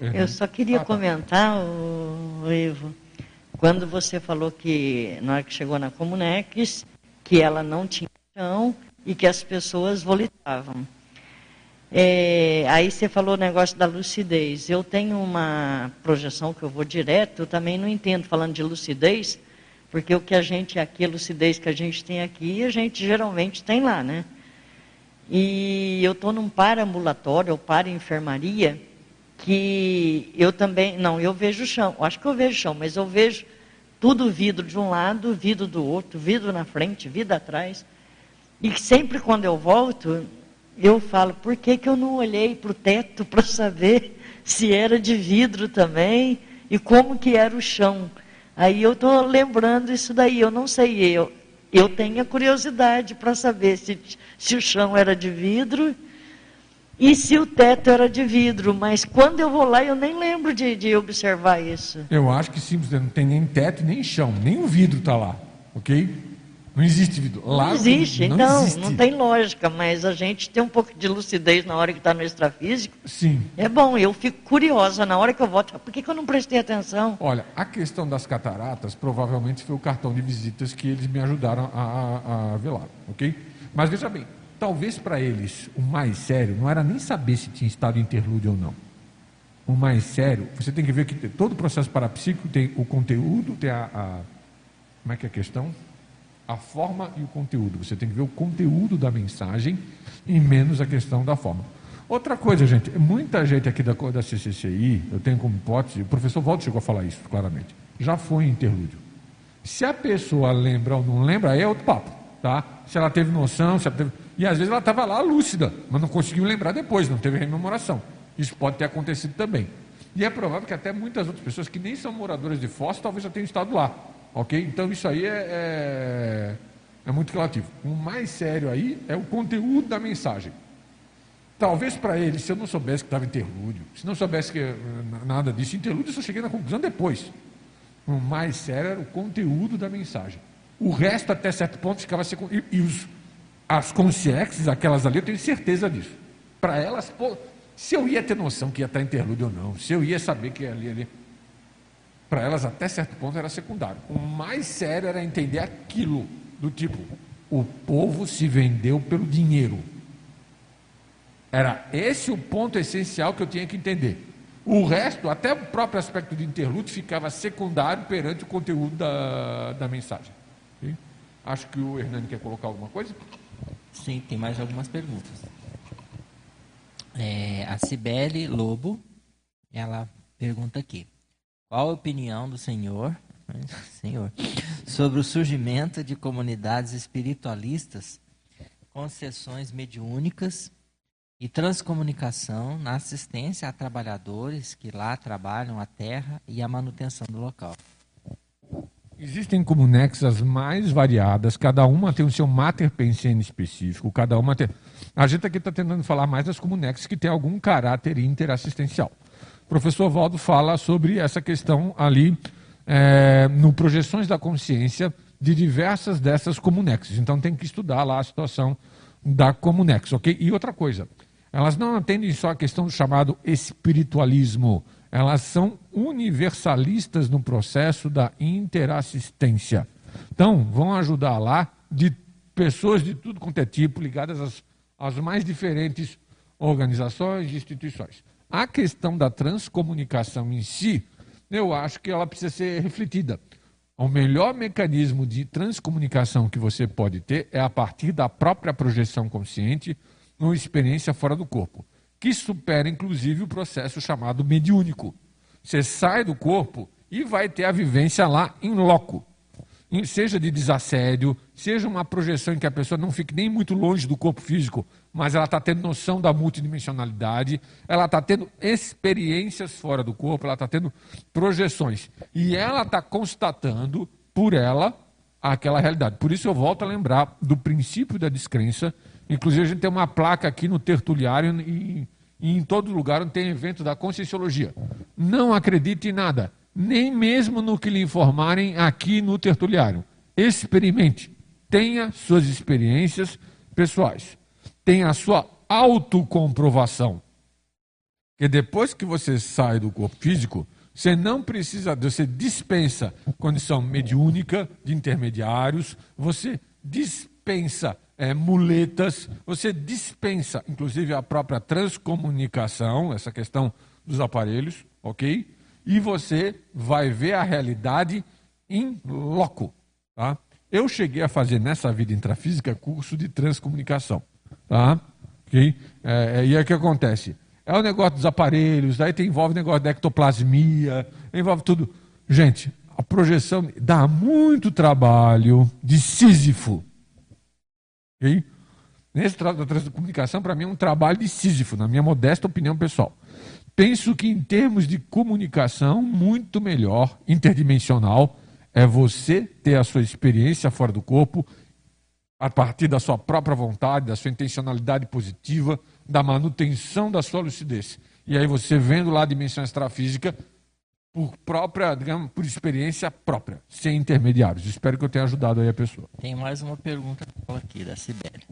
É, eu só queria ah, tá. comentar, o, Ivo, quando você falou que na hora que chegou na Comunex, que ela não tinha chão e que as pessoas volitavam. É, aí você falou o negócio da lucidez. Eu tenho uma projeção que eu vou direto, eu também não entendo falando de lucidez, porque o que a gente aqui, a lucidez que a gente tem aqui, a gente geralmente tem lá, né? E eu estou num paraambulatório, ou para-enfermaria, que eu também, não, eu vejo o chão, acho que eu vejo o chão, mas eu vejo tudo vidro de um lado, vidro do outro, vidro na frente, vidro atrás. E sempre quando eu volto, eu falo, por que, que eu não olhei para o teto para saber se era de vidro também e como que era o chão? Aí eu estou lembrando isso daí, eu não sei, eu, eu tenho a curiosidade para saber se, se o chão era de vidro e se o teto era de vidro, mas quando eu vou lá eu nem lembro de, de observar isso. Eu acho que simplesmente não tem nem teto nem chão, nem o vidro está lá, ok? Não existe vidro. Lá não existe, não, então, existe. não tem lógica, mas a gente tem um pouco de lucidez na hora que está no extrafísico. Sim. É bom, eu fico curiosa na hora que eu volto. Por que, que eu não prestei atenção? Olha, a questão das cataratas provavelmente foi o cartão de visitas que eles me ajudaram a, a, a velar, ok? Mas veja bem, talvez para eles o mais sério não era nem saber se tinha estado interlúdio ou não. O mais sério, você tem que ver que todo o processo parapsíquico tem o conteúdo, tem a, a como é que é a questão? a forma e o conteúdo. Você tem que ver o conteúdo da mensagem e menos a questão da forma. Outra coisa, gente, muita gente aqui da, da CCCI, eu tenho como hipótese, o professor Walter chegou a falar isso claramente, já foi interlúdio. Se a pessoa lembra ou não lembra, aí é outro papo, tá? Se ela teve noção, se ela teve... E às vezes ela estava lá lúcida, mas não conseguiu lembrar depois, não teve rememoração. Isso pode ter acontecido também. E é provável que até muitas outras pessoas que nem são moradoras de Foz talvez já tenham estado lá. Ok? Então isso aí é, é, é muito relativo. O mais sério aí é o conteúdo da mensagem. Talvez para ele, se eu não soubesse que estava interlúdio, se não soubesse que eh, nada disso, interlúdio eu só cheguei na conclusão depois. O mais sério era o conteúdo da mensagem. O resto, até certo ponto, ficava secundário. E, e os, as consciências, aquelas ali, eu tenho certeza disso. Para elas, pô, se eu ia ter noção que ia estar interlúdio ou não, se eu ia saber que ia ali, ali. Para elas, até certo ponto, era secundário. O mais sério era entender aquilo, do tipo, o povo se vendeu pelo dinheiro. Era esse o ponto essencial que eu tinha que entender. O resto, até o próprio aspecto de interlúdio, ficava secundário perante o conteúdo da, da mensagem. Acho que o Hernani quer colocar alguma coisa. Sim, tem mais algumas perguntas. É, a Cibele Lobo, ela pergunta aqui. Qual a opinião do senhor, senhor sobre o surgimento de comunidades espiritualistas com sessões mediúnicas e transcomunicação na assistência a trabalhadores que lá trabalham a terra e a manutenção do local. Existem comunexas mais variadas, cada uma tem o seu mater pensene específico, cada uma tem... A gente aqui está tentando falar mais das comunexas que têm algum caráter interassistencial. O professor Valdo fala sobre essa questão ali é, no Projeções da Consciência de diversas dessas comunexas. Então tem que estudar lá a situação da comunex, ok? E outra coisa, elas não atendem só a questão do chamado espiritualismo, elas são universalistas no processo da interassistência. Então, vão ajudar lá de pessoas de tudo quanto é tipo, ligadas às, às mais diferentes organizações e instituições. A questão da transcomunicação em si, eu acho que ela precisa ser refletida. O melhor mecanismo de transcomunicação que você pode ter é a partir da própria projeção consciente, uma experiência fora do corpo, que supera inclusive o processo chamado mediúnico. Você sai do corpo e vai ter a vivência lá em loco. Seja de desassédio, seja uma projeção em que a pessoa não fique nem muito longe do corpo físico, mas ela está tendo noção da multidimensionalidade, ela está tendo experiências fora do corpo, ela está tendo projeções. E ela está constatando, por ela, aquela realidade. Por isso eu volto a lembrar do princípio da descrença Inclusive, a gente tem uma placa aqui no Tertuliário e, e em todo lugar onde tem evento da Conscienciologia. Não acredite em nada, nem mesmo no que lhe informarem aqui no Tertuliário. Experimente, tenha suas experiências pessoais, tenha a sua autocomprovação. Que depois que você sai do corpo físico, você não precisa, você dispensa condição mediúnica de intermediários, você dispensa é, muletas, você dispensa, inclusive, a própria transcomunicação, essa questão dos aparelhos, ok? E você vai ver a realidade em loco, tá? Eu cheguei a fazer nessa vida intrafísica curso de transcomunicação, tá? Ok? É, é, e aí o que acontece? É o negócio dos aparelhos, daí tem, envolve o negócio da ectoplasmia, envolve tudo. Gente, a projeção dá muito trabalho de Sísifo, Okay? Nesse trabalho da comunicação, para mim, é um trabalho de Sísifo, na minha modesta opinião pessoal. Penso que, em termos de comunicação, muito melhor, interdimensional, é você ter a sua experiência fora do corpo, a partir da sua própria vontade, da sua intencionalidade positiva, da manutenção da sua lucidez. E aí você vendo lá a dimensão extrafísica, por própria, digamos, por experiência própria, sem intermediários. Espero que eu tenha ajudado aí a pessoa. Tem mais uma pergunta aqui da Sibeli.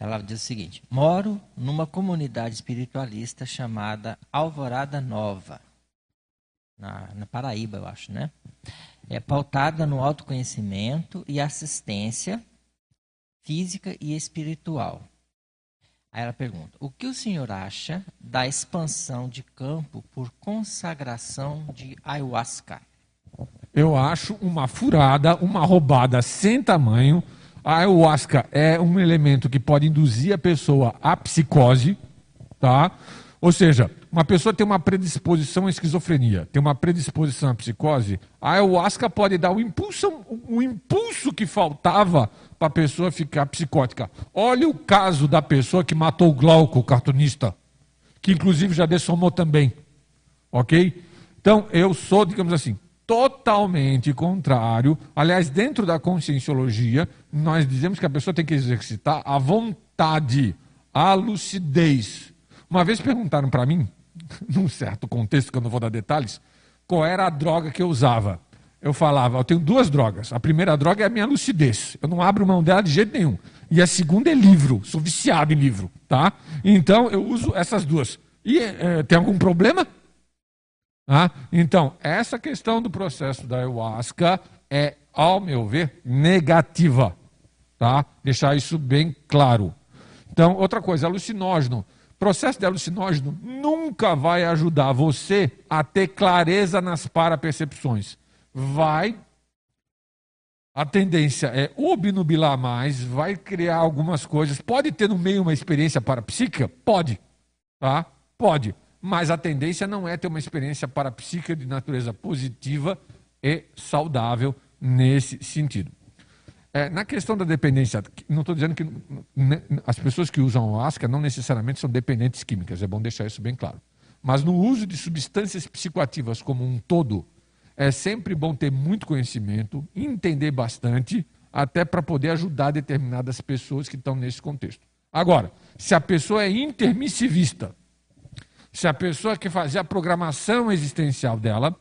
Ela diz o seguinte: Moro numa comunidade espiritualista chamada Alvorada Nova, na, na Paraíba, eu acho, né? É pautada no autoconhecimento e assistência física e espiritual. Aí ela pergunta: o que o senhor acha da expansão de campo por consagração de ayahuasca? Eu acho uma furada, uma roubada sem tamanho. A ayahuasca é um elemento que pode induzir a pessoa à psicose, tá? Ou seja, uma pessoa tem uma predisposição à esquizofrenia, tem uma predisposição à psicose, a ayahuasca pode dar o impulso, o impulso que faltava para a pessoa ficar psicótica. Olha o caso da pessoa que matou o Glauco, o cartunista, que inclusive já dessomou também. Ok? Então, eu sou, digamos assim, totalmente contrário. Aliás, dentro da conscienciologia, nós dizemos que a pessoa tem que exercitar a vontade, a lucidez. Uma vez perguntaram para mim, num certo contexto, que eu não vou dar detalhes, qual era a droga que eu usava. Eu falava, eu tenho duas drogas. A primeira droga é a minha lucidez. Eu não abro mão dela de jeito nenhum. E a segunda é livro. Sou viciado em livro, tá? Então eu uso essas duas. E é, tem algum problema? Ah, então, essa questão do processo da ayahuasca é, ao meu ver, negativa. Tá? Deixar isso bem claro. Então, outra coisa, alucinógeno. Processo de alucinógeno nunca vai ajudar você a ter clareza nas parapercepções. Vai. A tendência é obnubilar mais, vai criar algumas coisas. Pode ter no meio uma experiência parapsíquica? Pode. Tá? Pode. Mas a tendência não é ter uma experiência parapsíquica de natureza positiva e saudável nesse sentido. É, na questão da dependência, não estou dizendo que né, as pessoas que usam ayahuasca não necessariamente são dependentes químicas, é bom deixar isso bem claro. Mas no uso de substâncias psicoativas como um todo, é sempre bom ter muito conhecimento, entender bastante, até para poder ajudar determinadas pessoas que estão nesse contexto. Agora, se a pessoa é intermissivista, se a pessoa quer fazer a programação existencial dela,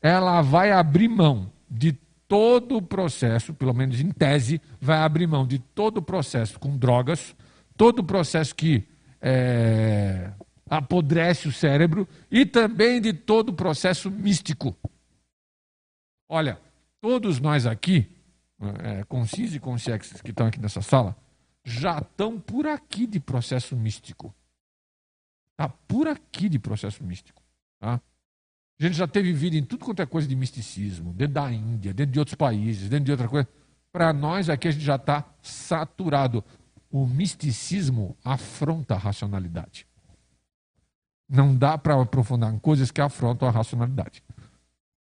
ela vai abrir mão de todo o processo, pelo menos em tese, vai abrir mão de todo o processo com drogas, todo o processo que é, apodrece o cérebro e também de todo o processo místico. Olha, todos nós aqui, é, com CIS e CIEX que estão aqui nessa sala, já estão por aqui de processo místico. Está por aqui de processo místico. Tá? A gente já teve vida em tudo quanto é coisa de misticismo, dentro da Índia, dentro de outros países, dentro de outra coisa. Para nós aqui a gente já está saturado. O misticismo afronta a racionalidade. Não dá para aprofundar em coisas que afrontam a racionalidade.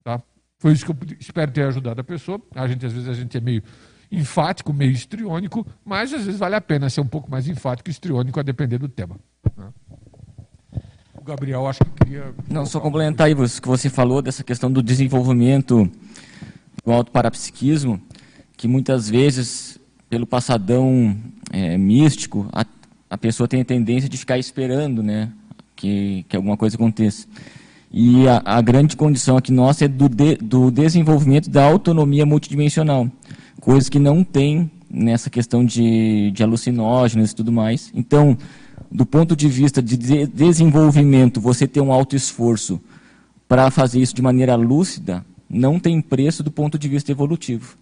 Tá? Foi isso que eu espero ter ajudado a pessoa. A gente, às vezes, a gente é meio enfático, meio histriônico, mas às vezes vale a pena ser um pouco mais enfático e histriônico a depender do tema. Né? Gabriel, acho que queria. Não, só complementar aí o que você falou dessa questão do desenvolvimento do autoparapsiquismo, que muitas vezes, pelo passadão é, místico, a, a pessoa tem a tendência de ficar esperando né, que, que alguma coisa aconteça. E a, a grande condição aqui nossa é do, de, do desenvolvimento da autonomia multidimensional, coisas que não tem nessa questão de, de alucinógenos e tudo mais. Então, do ponto de vista de desenvolvimento, você ter um alto esforço para fazer isso de maneira lúcida, não tem preço do ponto de vista evolutivo.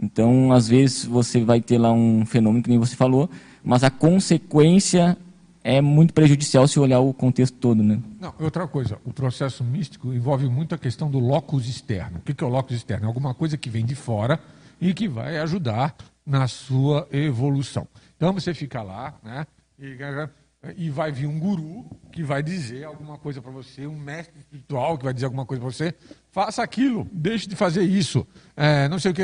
Então, às vezes, você vai ter lá um fenômeno que nem você falou, mas a consequência é muito prejudicial se olhar o contexto todo. Né? Não, outra coisa, o processo místico envolve muito a questão do locus externo. O que é o locus externo? É alguma coisa que vem de fora e que vai ajudar na sua evolução. Então, você fica lá, né? E e vai vir um guru que vai dizer alguma coisa para você, um mestre espiritual que vai dizer alguma coisa para você, faça aquilo, deixe de fazer isso, é, não sei o que.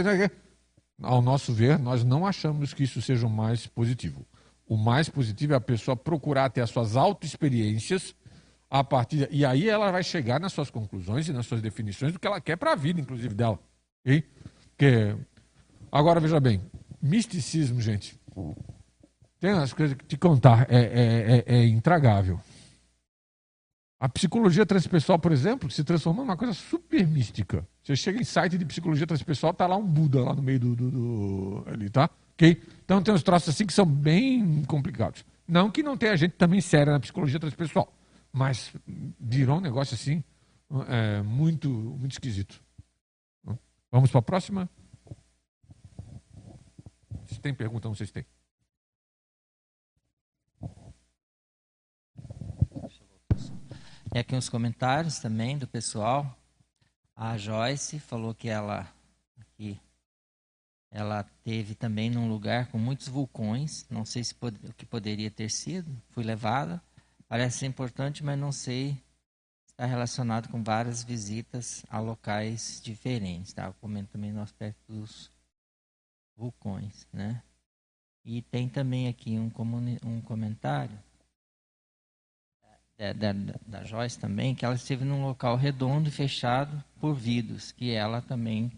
Ao nosso ver, nós não achamos que isso seja o mais positivo. O mais positivo é a pessoa procurar ter as suas autoexperiências a partir e aí ela vai chegar nas suas conclusões e nas suas definições do que ela quer para a vida, inclusive dela. Okay? Que agora veja bem, misticismo, gente. Tem umas coisas que te contar, é, é, é, é intragável. A psicologia transpessoal, por exemplo, se transformou numa coisa super mística. Você chega em site de psicologia transpessoal, tá lá um Buda lá no meio do, do, do ali, tá? Ok? Então tem uns troços assim que são bem complicados. Não que não tenha gente também séria na psicologia transpessoal, mas virou um negócio assim é, muito, muito esquisito. Vamos para a próxima? Se tem pergunta, não sei se tem. E aqui uns comentários também do pessoal. A Joyce falou que ela aqui, ela teve também num lugar com muitos vulcões. Não sei se pod o que poderia ter sido. Fui levada. Parece importante, mas não sei. Está relacionado com várias visitas a locais diferentes. Tá? Eu comento também no aspecto dos vulcões, né? E tem também aqui um, um comentário da, da, da Joyce também, que ela esteve num local redondo e fechado por vidros, que ela também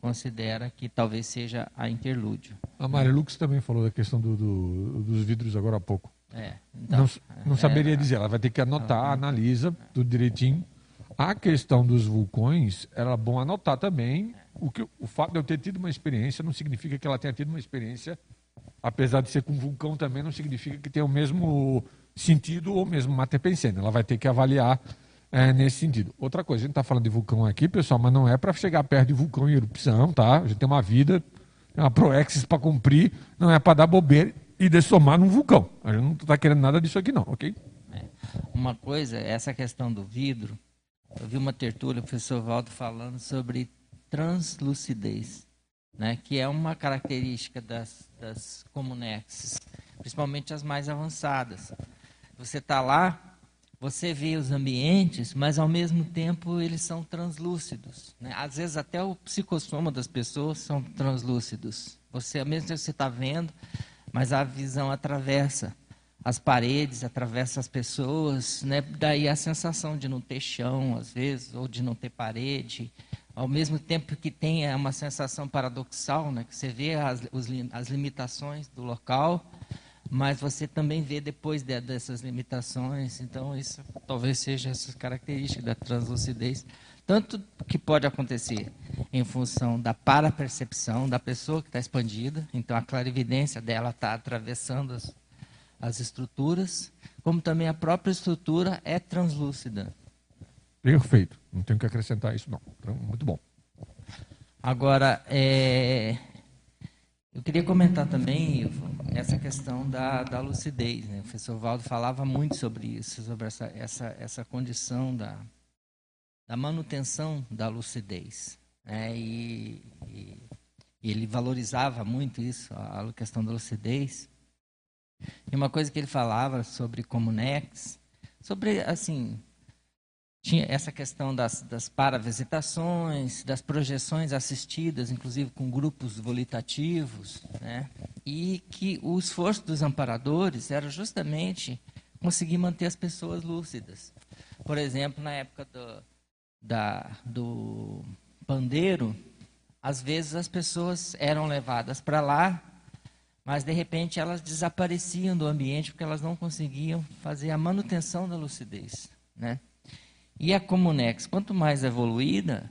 considera que talvez seja a interlúdio. A Maria Lux também falou da questão do, do, dos vidros agora há pouco. É, então, não, não é, saberia dizer, ela vai ter que anotar, analisa tudo direitinho. a questão dos vulcões, era bom anotar também o que o fato de eu ter tido uma experiência não significa que ela tenha tido uma experiência, apesar de ser com vulcão também, não significa que tenha o mesmo sentido ou mesmo mater pensando. Ela vai ter que avaliar é, nesse sentido. Outra coisa, a gente está falando de vulcão aqui, pessoal, mas não é para chegar perto de vulcão em erupção, tá? A gente tem uma vida, tem uma proexis para cumprir, não é para dar bobeira e dessomar num vulcão. A gente não está querendo nada disso aqui, não, ok? É. Uma coisa, essa questão do vidro, eu vi uma tertúlia, o professor Valdo falando sobre translucidez, né, que é uma característica das, das Comunex, principalmente as mais avançadas. Você está lá, você vê os ambientes, mas ao mesmo tempo eles são translúcidos. Né? Às vezes até o psicossoma das pessoas são translúcidos. Você, mesmo que você está vendo, mas a visão atravessa as paredes, atravessa as pessoas, né? daí a sensação de não ter chão, às vezes, ou de não ter parede, ao mesmo tempo que tem é uma sensação paradoxal, né? que você vê as, os, as limitações do local, mas você também vê depois de, dessas limitações. Então, isso talvez seja essa característica da translucidez. Tanto que pode acontecer em função da parapercepção da pessoa que está expandida, então a clarividência dela está atravessando as, as estruturas, como também a própria estrutura é translúcida. Perfeito. Não tenho que acrescentar isso, não. Então, muito bom. Agora, é... eu queria comentar também, Ivo, essa questão da, da lucidez. Né? O professor Valdo falava muito sobre isso, sobre essa, essa, essa condição da, da manutenção da lucidez. Né? E, e, ele valorizava muito isso, a questão da lucidez. E uma coisa que ele falava sobre Comunex, sobre, assim, tinha essa questão das, das paravisitações, das projeções assistidas, inclusive com grupos volitativos, né? e que o esforço dos amparadores era justamente conseguir manter as pessoas lúcidas. Por exemplo, na época do, da, do pandeiro, às vezes as pessoas eram levadas para lá, mas de repente elas desapareciam do ambiente porque elas não conseguiam fazer a manutenção da lucidez. Né? E a Comunex, quanto mais evoluída,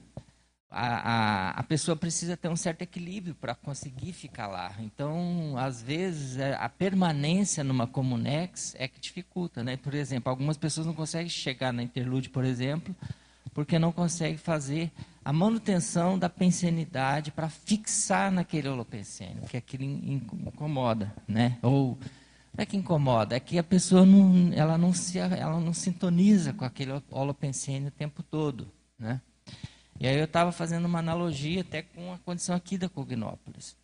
a, a, a pessoa precisa ter um certo equilíbrio para conseguir ficar lá. Então, às vezes, é, a permanência numa Comunex é que dificulta. Né? Por exemplo, algumas pessoas não conseguem chegar na Interlude, por exemplo, porque não conseguem fazer a manutenção da pensenidade para fixar naquele holopensênio, que aquilo incomoda. Né? Ou não é que incomoda, é que a pessoa não, ela não, se, ela não sintoniza com aquele holopensene o tempo todo. Né? E aí eu estava fazendo uma analogia até com a condição aqui da Cognópolis.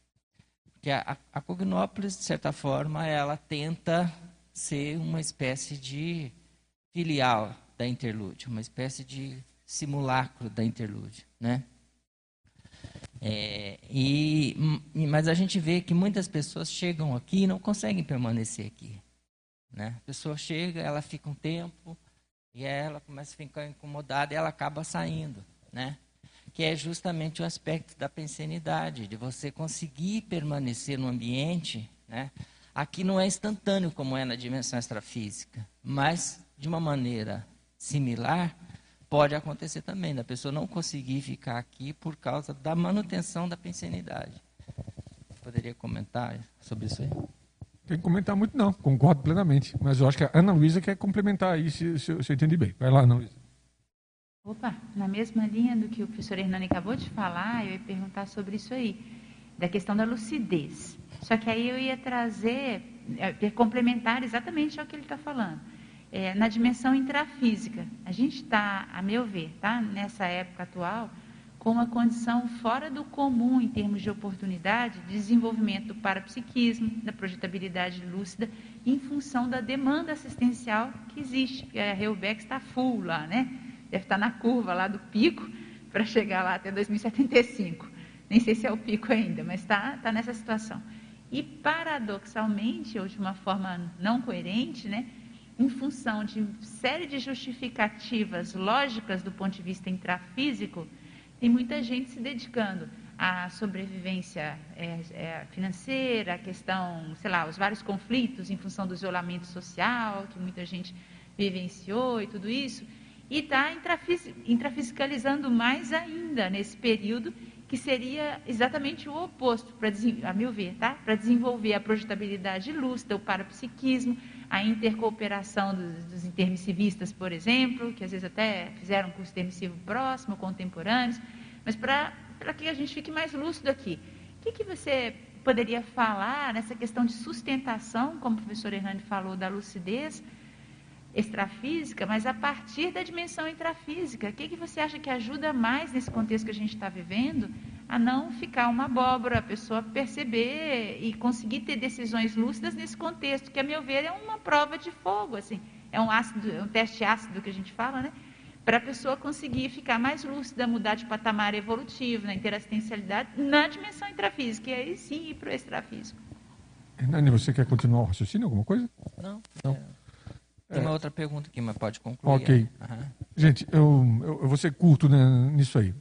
Porque a, a Cognópolis, de certa forma, ela tenta ser uma espécie de filial da Interlude, uma espécie de simulacro da Interlude. Né? É, e, mas a gente vê que muitas pessoas chegam aqui e não conseguem permanecer aqui. Né? A pessoa chega, ela fica um tempo, e ela começa a ficar incomodada e ela acaba saindo. Né? Que é justamente o aspecto da pensenidade, de você conseguir permanecer no ambiente. Né? Aqui não é instantâneo como é na dimensão extrafísica, mas de uma maneira similar, pode acontecer também, da pessoa não conseguir ficar aqui por causa da manutenção da pensenidade. Poderia comentar sobre isso aí? Tem que comentar muito, não. Concordo plenamente. Mas eu acho que a Ana Luísa quer complementar aí, se, se, se eu entendi bem. Vai lá, Ana Luísa. Opa, na mesma linha do que o professor Hernani acabou de falar, eu ia perguntar sobre isso aí, da questão da lucidez. Só que aí eu ia trazer, ia complementar exatamente ao que ele está falando é, na dimensão intrafísica. A gente está, a meu ver, tá, nessa época atual, com uma condição fora do comum em termos de oportunidade de desenvolvimento do parapsiquismo, da projetabilidade lúcida, em função da demanda assistencial que existe. A Reubeck está full lá, né? Deve estar tá na curva lá do pico para chegar lá até 2075. Nem sei se é o pico ainda, mas está tá nessa situação. E paradoxalmente, ou de uma forma não coerente, né? Em função de série de justificativas lógicas do ponto de vista intrafísico, tem muita gente se dedicando à sobrevivência é, é, financeira, a questão, sei lá, os vários conflitos em função do isolamento social que muita gente vivenciou e tudo isso, e está intrafiscalizando mais ainda nesse período, que seria exatamente o oposto, para, a meu ver, tá? para desenvolver a projetabilidade lúcida, o parapsiquismo, a intercooperação dos, dos intermissivistas, por exemplo, que às vezes até fizeram curso intermissivo próximo, contemporâneos, mas para que a gente fique mais lúcido aqui. O que, que você poderia falar nessa questão de sustentação, como o professor Hernani falou, da lucidez, extrafísica, mas a partir da dimensão intrafísica. O que, que você acha que ajuda mais nesse contexto que a gente está vivendo a não ficar uma abóbora, a pessoa perceber e conseguir ter decisões lúcidas nesse contexto, que a meu ver é uma prova de fogo, assim, é um ácido, é um teste ácido que a gente fala, né? Para a pessoa conseguir ficar mais lúcida, mudar de patamar evolutivo, na interassistencialidade, na dimensão intrafísica, e aí sim ir para o extrafísico. Nani, você quer continuar o raciocínio, alguma coisa? Não. Não. É... Tem uma é. outra pergunta aqui, mas pode concluir. Ok. Uhum. Gente, eu, eu, eu, vou ser curto né, nisso aí.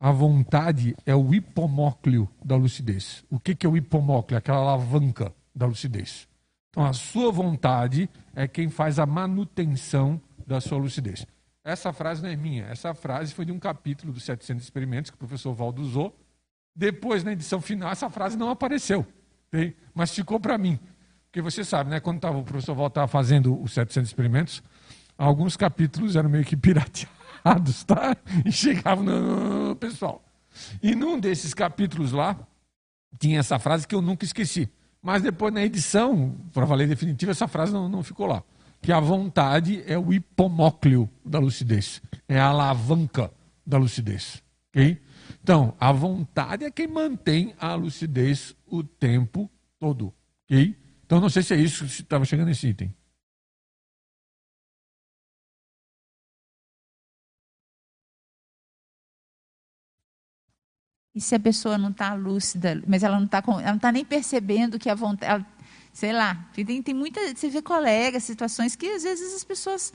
A vontade é o hipomócleo da lucidez. O que, que é o hipomócleo? Aquela alavanca da lucidez. Então, a sua vontade é quem faz a manutenção da sua lucidez. Essa frase não é minha. Essa frase foi de um capítulo dos 700 experimentos que o professor Valdo usou. Depois, na edição final, essa frase não apareceu. Mas ficou para mim. Porque você sabe, né, quando tava, o professor Walter estava fazendo os 700 experimentos, alguns capítulos eram meio que pirateados, tá? E chegavam no pessoal. E num desses capítulos lá, tinha essa frase que eu nunca esqueci. Mas depois, na edição, para valer definitiva, essa frase não, não ficou lá. Que a vontade é o hipomócleo da lucidez. É a alavanca da lucidez. ok? Então, a vontade é quem mantém a lucidez o tempo todo. ok? Então, não sei se é isso que estava chegando nesse item. E se a pessoa não está lúcida, mas ela não está ela não tá nem percebendo que a vontade, ela, sei lá, tem, tem muita, você vê colegas, situações que às vezes as pessoas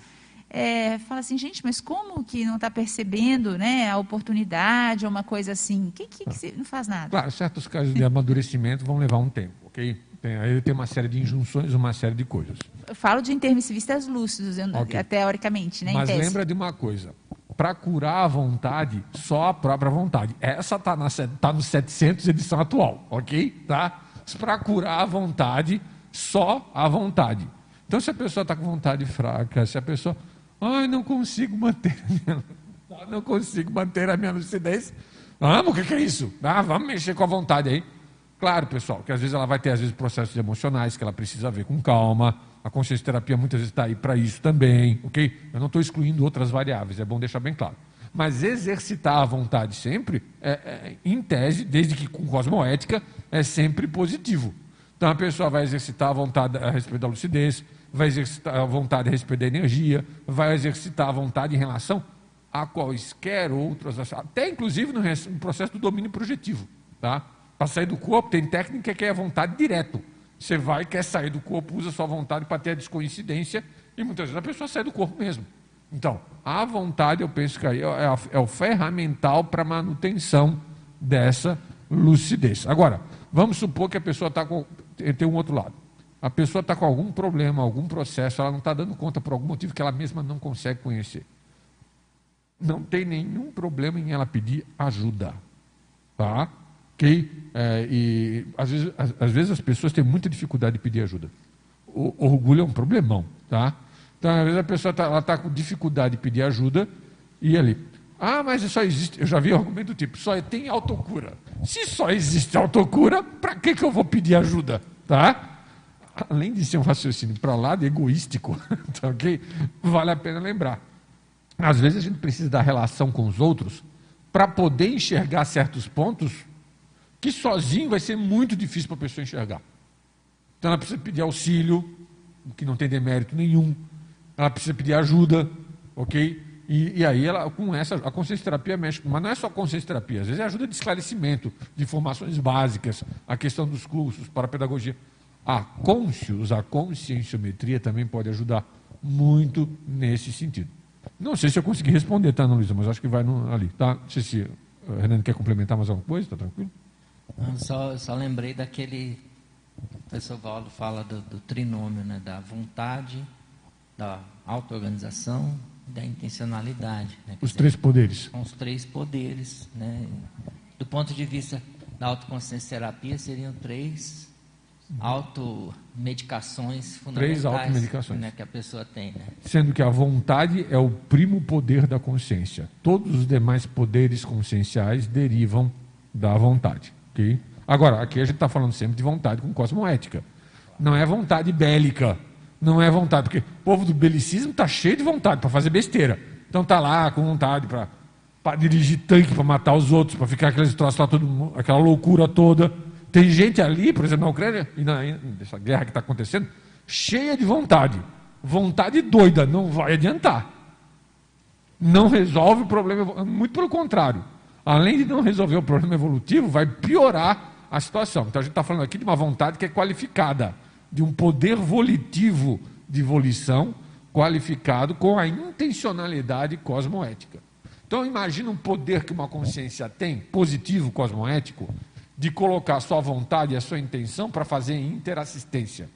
é, falam assim, gente, mas como que não está percebendo, né, a oportunidade ou uma coisa assim? Que, que, que não faz nada? Claro, certos casos de amadurecimento vão levar um tempo, ok? Tem, aí tem uma série de injunções, uma série de coisas. Eu falo de intermissivistas lúcidos, okay. teoricamente, né? Mas lembra de uma coisa. Para curar a vontade, só a própria vontade. Essa está tá no 700 edição atual, ok? Tá? Para curar a vontade, só a vontade. Então, se a pessoa está com vontade fraca, se a pessoa, ai, não consigo manter a minha, não consigo manter a minha lucidez, vamos, o que, que é isso? Ah, vamos mexer com a vontade aí. Claro, pessoal, que às vezes ela vai ter às vezes processos emocionais que ela precisa ver com calma. A consciência terapia muitas vezes está aí para isso também, ok? Eu não estou excluindo outras variáveis, é bom deixar bem claro. Mas exercitar a vontade sempre, é, é, em tese, desde que com cosmoética, é sempre positivo. Então a pessoa vai exercitar a vontade a respeito da lucidez, vai exercitar a vontade a respeito da energia, vai exercitar a vontade em relação a quaisquer outras, até inclusive no processo do domínio projetivo, tá? Para sair do corpo, tem técnica que é a vontade direto. Você vai, quer sair do corpo, usa sua vontade para ter a descoincidência, e muitas vezes a pessoa sai do corpo mesmo. Então, a vontade, eu penso que aí é, a, é o ferramental para manutenção dessa lucidez. Agora, vamos supor que a pessoa está com. Tem um outro lado. A pessoa está com algum problema, algum processo, ela não está dando conta por algum motivo que ela mesma não consegue conhecer. Não tem nenhum problema em ela pedir ajuda. Tá? Ok? É, e às vezes, às, vezes as pessoas têm muita dificuldade de pedir ajuda. O, o orgulho é um problemão, tá? Então, às vezes a pessoa está tá com dificuldade de pedir ajuda e ali, ah, mas só existe, eu já vi argumento do tipo, só tem autocura. Se só existe autocura, para que, que eu vou pedir ajuda, tá? Além de ser um raciocínio para lá de egoístico, tá ok? Vale a pena lembrar. Às vezes a gente precisa da relação com os outros para poder enxergar certos pontos que sozinho vai ser muito difícil para a pessoa enxergar. Então ela precisa pedir auxílio, que não tem demérito nenhum. Ela precisa pedir ajuda, ok? E, e, aí ela, com essa, a consciência terapia mexe, mas não é só consciência terapia, às vezes é ajuda de esclarecimento, de informações básicas, a questão dos cursos para a pedagogia. A conscius, a conscienciometria também pode ajudar muito nesse sentido. Não sei se eu consegui responder, tá, Ana Luísa, mas acho que vai no, ali, tá? Não sei se o eh, Renan quer complementar mais alguma coisa, tá tranquilo? Só, só lembrei daquele. O professor Valdo fala do, do trinômio, né? da vontade, da auto-organização da intencionalidade. Né? Os dizer, três poderes. São os três poderes. Né? Do ponto de vista da autoconsciência terapia, seriam três automedicações fundamentais três automedicações. Né, que a pessoa tem. Né? Sendo que a vontade é o primo poder da consciência. Todos os demais poderes conscienciais derivam da vontade. Agora, aqui a gente está falando sempre de vontade com cosmoética. Não é vontade bélica. Não é vontade, porque o povo do belicismo está cheio de vontade para fazer besteira. Então está lá com vontade para dirigir tanque, para matar os outros, para ficar aqueles troços lá, todo, aquela loucura toda. Tem gente ali, por exemplo, na Ucrânia, e na, nessa guerra que está acontecendo, cheia de vontade. Vontade doida, não vai adiantar. Não resolve o problema, muito pelo contrário. Além de não resolver o problema evolutivo, vai piorar a situação. Então a gente está falando aqui de uma vontade que é qualificada de um poder volitivo de volição qualificado com a intencionalidade cosmoética. Então imagina um poder que uma consciência tem, positivo cosmoético, de colocar a sua vontade e a sua intenção para fazer interassistência,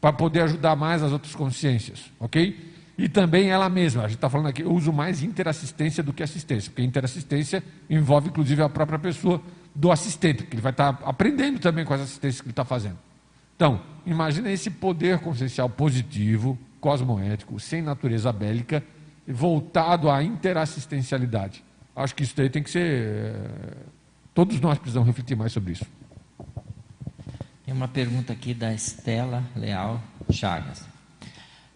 para poder ajudar mais as outras consciências, ok? E também ela mesma, a gente está falando aqui, eu uso mais interassistência do que assistência, porque interassistência envolve inclusive a própria pessoa do assistente, porque ele vai estar tá aprendendo também com as assistências que ele está fazendo. Então, imagina esse poder consciencial positivo, cosmoético, sem natureza bélica, voltado à interassistencialidade. Acho que isso daí tem que ser. Eh, todos nós precisamos refletir mais sobre isso. Tem uma pergunta aqui da Estela Leal Chagas.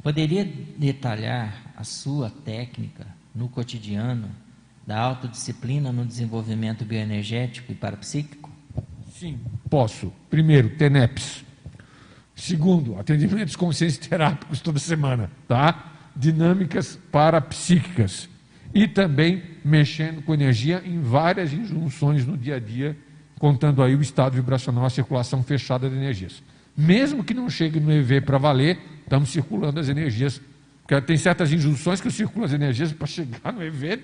Poderia detalhar a sua técnica no cotidiano da autodisciplina no desenvolvimento bioenergético e parapsíquico? Sim, posso. Primeiro, TENEPS, Segundo, atendimentos consciência terápicos toda semana, tá? Dinâmicas parapsíquicas. E também mexendo com energia em várias injunções no dia a dia, contando aí o estado vibracional, a circulação fechada de energias. Mesmo que não chegue no EV para valer, estamos circulando as energias. Porque tem certas injunções que eu circulo as energias para chegar no EV,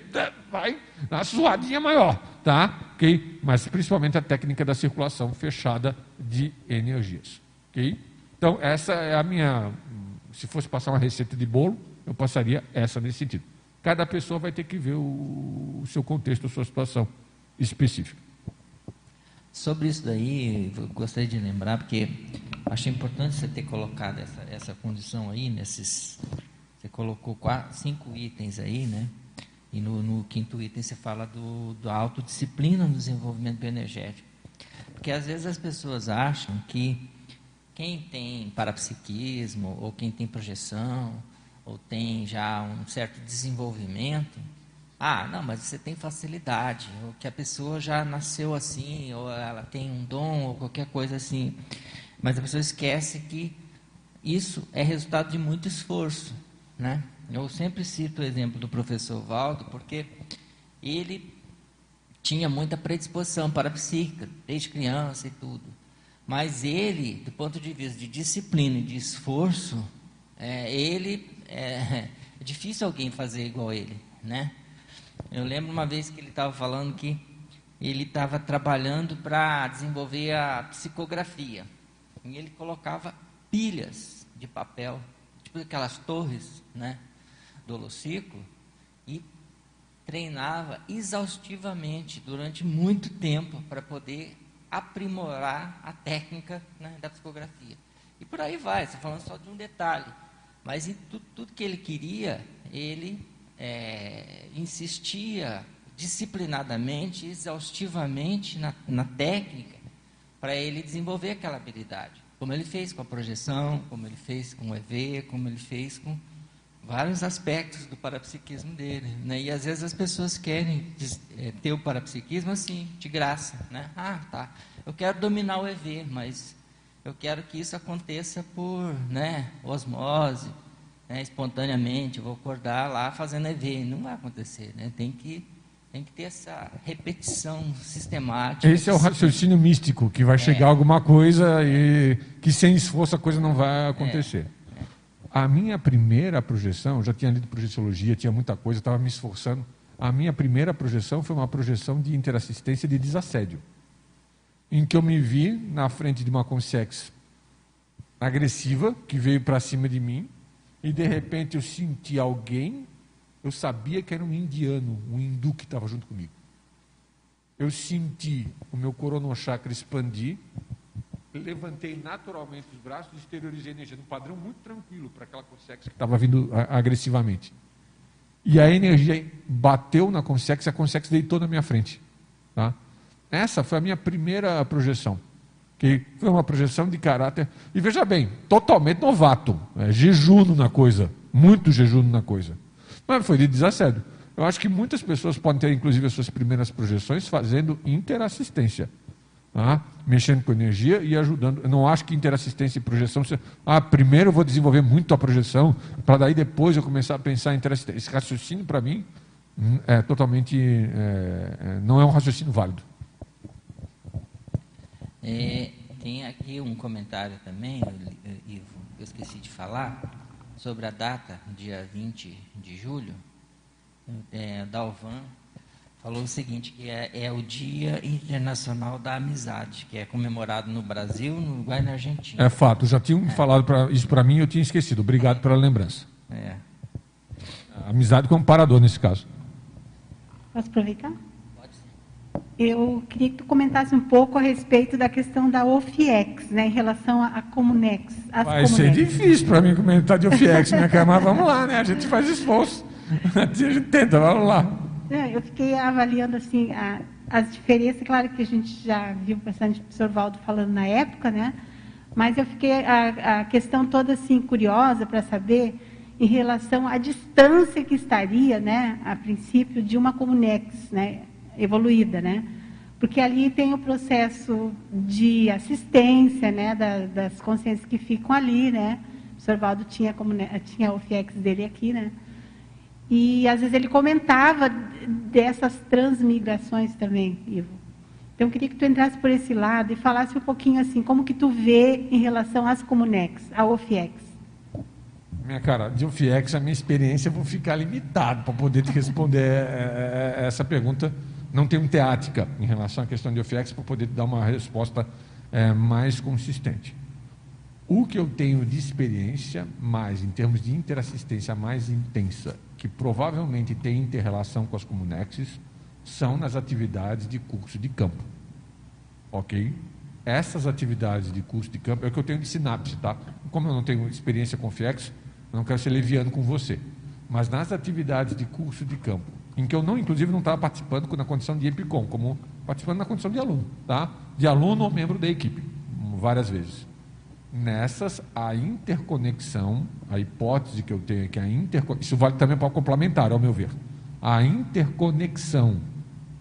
vai na suadinha maior, tá? Ok? Mas principalmente a técnica da circulação fechada de energias. Ok? Então, essa é a minha. Se fosse passar uma receita de bolo, eu passaria essa nesse sentido. Cada pessoa vai ter que ver o, o seu contexto, a sua situação específica. Sobre isso daí, gostaria de lembrar, porque acho importante você ter colocado essa, essa condição aí, nesses. Você colocou quatro, cinco itens aí, né? E no, no quinto item você fala do, da autodisciplina no desenvolvimento energético. Porque às vezes as pessoas acham que quem tem parapsiquismo, ou quem tem projeção, ou tem já um certo desenvolvimento, ah, não, mas você tem facilidade, ou que a pessoa já nasceu assim, ou ela tem um dom, ou qualquer coisa assim. Mas a pessoa esquece que isso é resultado de muito esforço, né? Eu sempre cito o exemplo do professor Valdo, porque ele tinha muita predisposição para a psíquica, desde criança e tudo. Mas ele, do ponto de vista de disciplina e de esforço, é, ele é, é difícil alguém fazer igual ele, né? Eu lembro uma vez que ele estava falando que ele estava trabalhando para desenvolver a psicografia. E ele colocava pilhas de papel, tipo aquelas torres, né, do holociclo, e treinava exaustivamente durante muito tempo para poder aprimorar a técnica né, da psicografia. E por aí vai, você falando só de um detalhe. Mas em tudo, tudo que ele queria, ele é, insistia disciplinadamente, exaustivamente na, na técnica para ele desenvolver aquela habilidade. Como ele fez com a projeção, como ele fez com o EV, como ele fez com vários aspectos do parapsiquismo dele. Né? E às vezes as pessoas querem é, ter o parapsiquismo assim, de graça. Né? Ah, tá. Eu quero dominar o EV, mas eu quero que isso aconteça por né, osmose, né, espontaneamente. Eu vou acordar lá fazendo EV. Não vai acontecer. Né? Tem que tem que ter essa repetição sistemática. Esse é o raciocínio místico, que vai é. chegar alguma coisa e que sem esforço a coisa não vai acontecer. É. A minha primeira projeção, eu já tinha lido projeciologia, tinha muita coisa, estava me esforçando. A minha primeira projeção foi uma projeção de interassistência de desassédio, em que eu me vi na frente de uma consciex agressiva que veio para cima de mim e de repente eu senti alguém Eu sabia que era um indiano, um hindu que estava junto comigo. Eu senti o meu coronochakra expandir, levantei naturalmente os braços exteriorizei energia num padrão muito tranquilo para aquela consex que estava vindo agressivamente. E a energia bateu na consex a consex deitou na minha frente. Tá? Essa foi a minha primeira projeção, que foi uma projeção de caráter. E veja bem, totalmente novato, é, jejuno na coisa, muito jejuno na coisa. Mas foi de desassédio. Eu acho que muitas pessoas podem ter, inclusive, as suas primeiras projeções fazendo interassistência. Tá? Mexendo com energia e ajudando. Eu não acho que interassistência e projeção. Ah, primeiro eu vou desenvolver muito a projeção, para daí depois eu começar a pensar em interassistência. Esse raciocínio, para mim, hum, é totalmente. É, é, não é um raciocínio válido. É, tem aqui um comentário também, Ivo, eu esqueci de falar, sobre a data, dia 20 de julho. É, Dalvan falou o seguinte, que é, é, o Dia Internacional da Amizade, que é comemorado no Brasil, no Uruguai e na Argentina. É fato, já tinham é. falado pra, isso para mim e eu tinha esquecido. Obrigado pela lembrança. É. amizade como parador nesse caso. Posso aproveitar? Eu queria que tu comentasse um pouco a respeito da questão da OFIEX, né, em relação a, Comunex. Vai Comunex. ser difícil para mim comentar de OFIEX, minha cara, mas vamos lá, né? A gente faz esforço. A gente tenta, vamos lá. eu fiquei avaliando assim a, as diferenças, claro que a gente já viu bastante o professor Valdo falando na época, né? Mas eu fiquei a, a questão toda assim curiosa para saber em relação à distância que estaria, né, a princípio, de uma Comunex, né? Evoluída, né? Porque ali tem o processo de assistência, né, da, das consciências que ficam ali, né? O Sorvaldo tinha, como, né, tinha o FIEX dele aqui, né? E às vezes ele comentava dessas transmigrações também, Ivo. Então eu queria que tu entrasse por esse lado e falasse um pouquinho assim, como que tu vê em relação às Comunex, ao OFIEX. Minha cara, de OFIEX, a minha experiência, eu vou ficar limitado para poder te responder é, é, essa pergunta não tenho teática em relação à questão de OFIEX para poder dar uma resposta é, mais consistente. O que eu tenho de experiência, mais em termos de interassistência mais intensa, que provavelmente tem interrelação com as Comunexes, são nas atividades de curso de campo. Ok? Essas atividades de curso de campo é o que eu tenho de sinapse, tá? Como eu não tenho experiência com FIEX, eu não quero ser leviano com você. Mas nas atividades de curso de campo, em que eu não, inclusive, não estava participando na condição de EPICOM, como participando na condição de aluno, tá? De aluno ou membro da equipe, várias vezes. Nessas, a interconexão, a hipótese que eu tenho é que a interconexão, isso vale também para o complementar, ao meu ver. A interconexão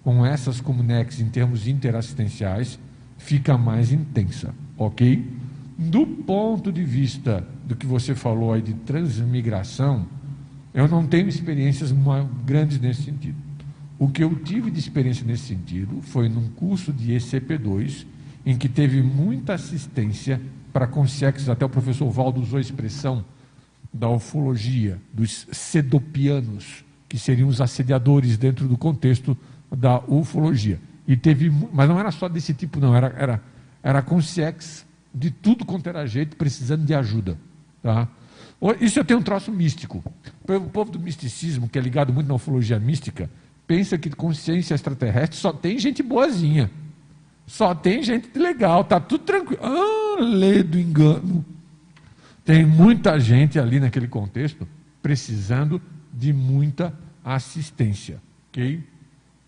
com essas comunex em termos interassistenciais fica mais intensa, ok? Do ponto de vista do que você falou aí de transmigração, eu não tenho experiências grandes nesse sentido. O que eu tive de experiência nesse sentido foi num curso de ECP2, em que teve muita assistência para consciências, até o professor Valdo usou a expressão da ufologia, dos sedopianos, que seriam os assediadores dentro do contexto da ufologia. E teve, mas não era só desse tipo, não, era, era, era consciência de tudo quanto era jeito, precisando de ajuda. Tá? Isso eu tenho um troço místico. O povo do misticismo, que é ligado muito na ufologia mística, pensa que consciência extraterrestre só tem gente boazinha. Só tem gente legal, tá tudo tranquilo. Ah, lê do engano. Tem muita gente ali naquele contexto precisando de muita assistência. ok?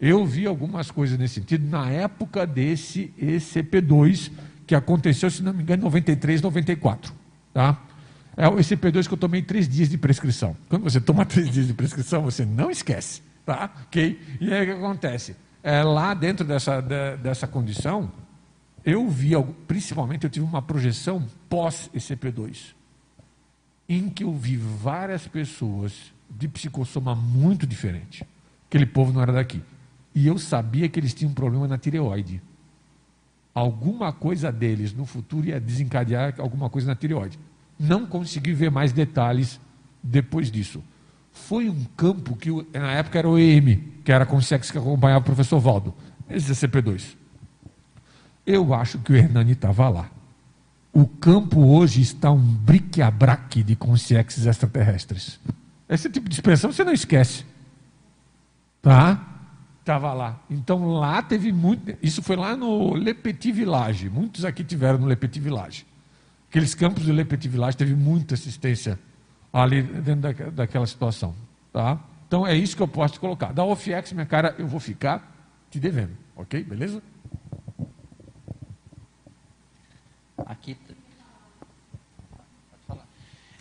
Eu vi algumas coisas nesse sentido na época desse ECP2, que aconteceu, se não me engano, em 93, 94. Tá? É esse P2 que eu tomei três dias de prescrição. Quando você toma três dias de prescrição, você não esquece. Tá? Ok? E aí o que acontece? É, lá dentro dessa, de, dessa condição, eu vi, principalmente eu tive uma projeção pós-ECP2, em que eu vi várias pessoas de psicossoma muito diferente. Aquele povo não era daqui. E eu sabia que eles tinham um problema na tireoide. Alguma coisa deles no futuro ia desencadear alguma coisa na tireoide não consegui ver mais detalhes depois disso. Foi um campo que na época era o EM, que era a Consex que acompanhava o professor Valdo, esse CP2. Eu acho que o Hernani estava lá. O campo hoje está um brique-abraque de consciências extraterrestres. Esse tipo de expressão você não esquece. Tá? Estava lá. Então lá teve muito. Isso foi lá no Le Petit Village. Muitos aqui tiveram no Le Petit Village. Aqueles campos do Le Petit Village teve muita assistência ali dentro da, daquela situação. Tá? Então é isso que eu posso te colocar. Da OFX, minha cara, eu vou ficar te devendo. Ok? Beleza? Aqui.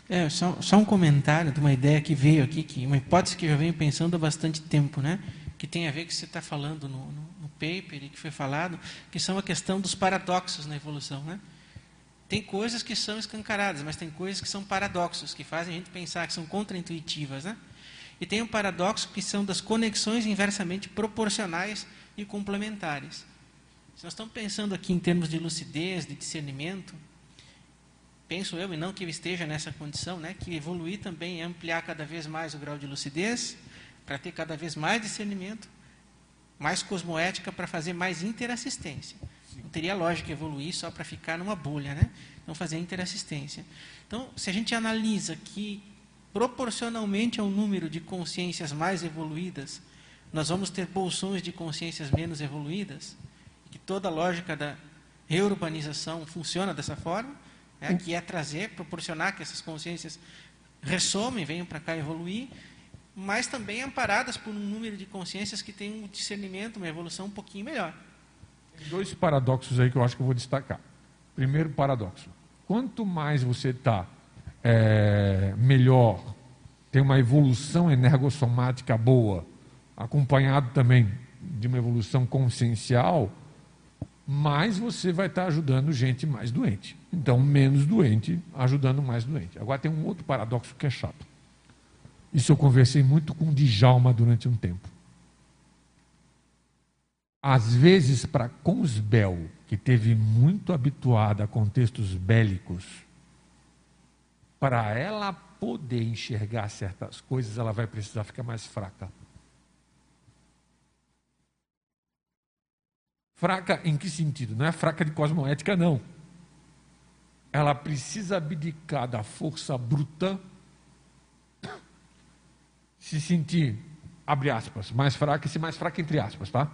É, só, só, um comentário de uma ideia que veio aqui, que uma hipótese que eu já venho pensando há bastante tempo, né? que tem a ver com o que você está falando no, no, no, paper e que foi falado, que são a questão dos paradoxos na evolução. Né? Tem coisas que são escancaradas, mas tem coisas que são paradoxos, que fazem a gente pensar que são contraintuitivas. Né? E tem um paradoxo que são das conexões inversamente proporcionais e complementares. Se nós estamos pensando aqui em termos de lucidez, de discernimento, penso eu, e não que eu esteja nessa condição, né, que evoluir também é ampliar cada vez mais o grau de lucidez, para ter cada vez mais discernimento, mais cosmoética para fazer mais interassistência. Não teria lógica evoluir só para ficar numa bolha, né? Não fazer interassistência. Então, se a gente analisa que proporcionalmente ao número de consciências mais evoluídas, nós vamos ter bolsões de consciências menos evoluídas, que toda a lógica da reurbanização funciona dessa forma, né, que é trazer, proporcionar que essas consciências ressomem, venham para cá evoluir, mas também amparadas por um número de consciências que tem um discernimento, uma evolução um pouquinho melhor. Dois paradoxos aí que eu acho que eu vou destacar. Primeiro paradoxo: quanto mais você está é, melhor, tem uma evolução energossomática boa, acompanhado também de uma evolução consciencial, mais você vai estar ajudando gente mais doente. Então, menos doente, ajudando mais doente. Agora tem um outro paradoxo que é chato. Isso eu conversei muito com Djalma durante um tempo. Às vezes, para Consbel, que teve muito habituada a contextos bélicos, para ela poder enxergar certas coisas, ela vai precisar ficar mais fraca. Fraca em que sentido? Não é fraca de cosmoética, não. Ela precisa abdicar da força bruta, se sentir, abre aspas, mais fraca, e se mais fraca entre aspas, tá?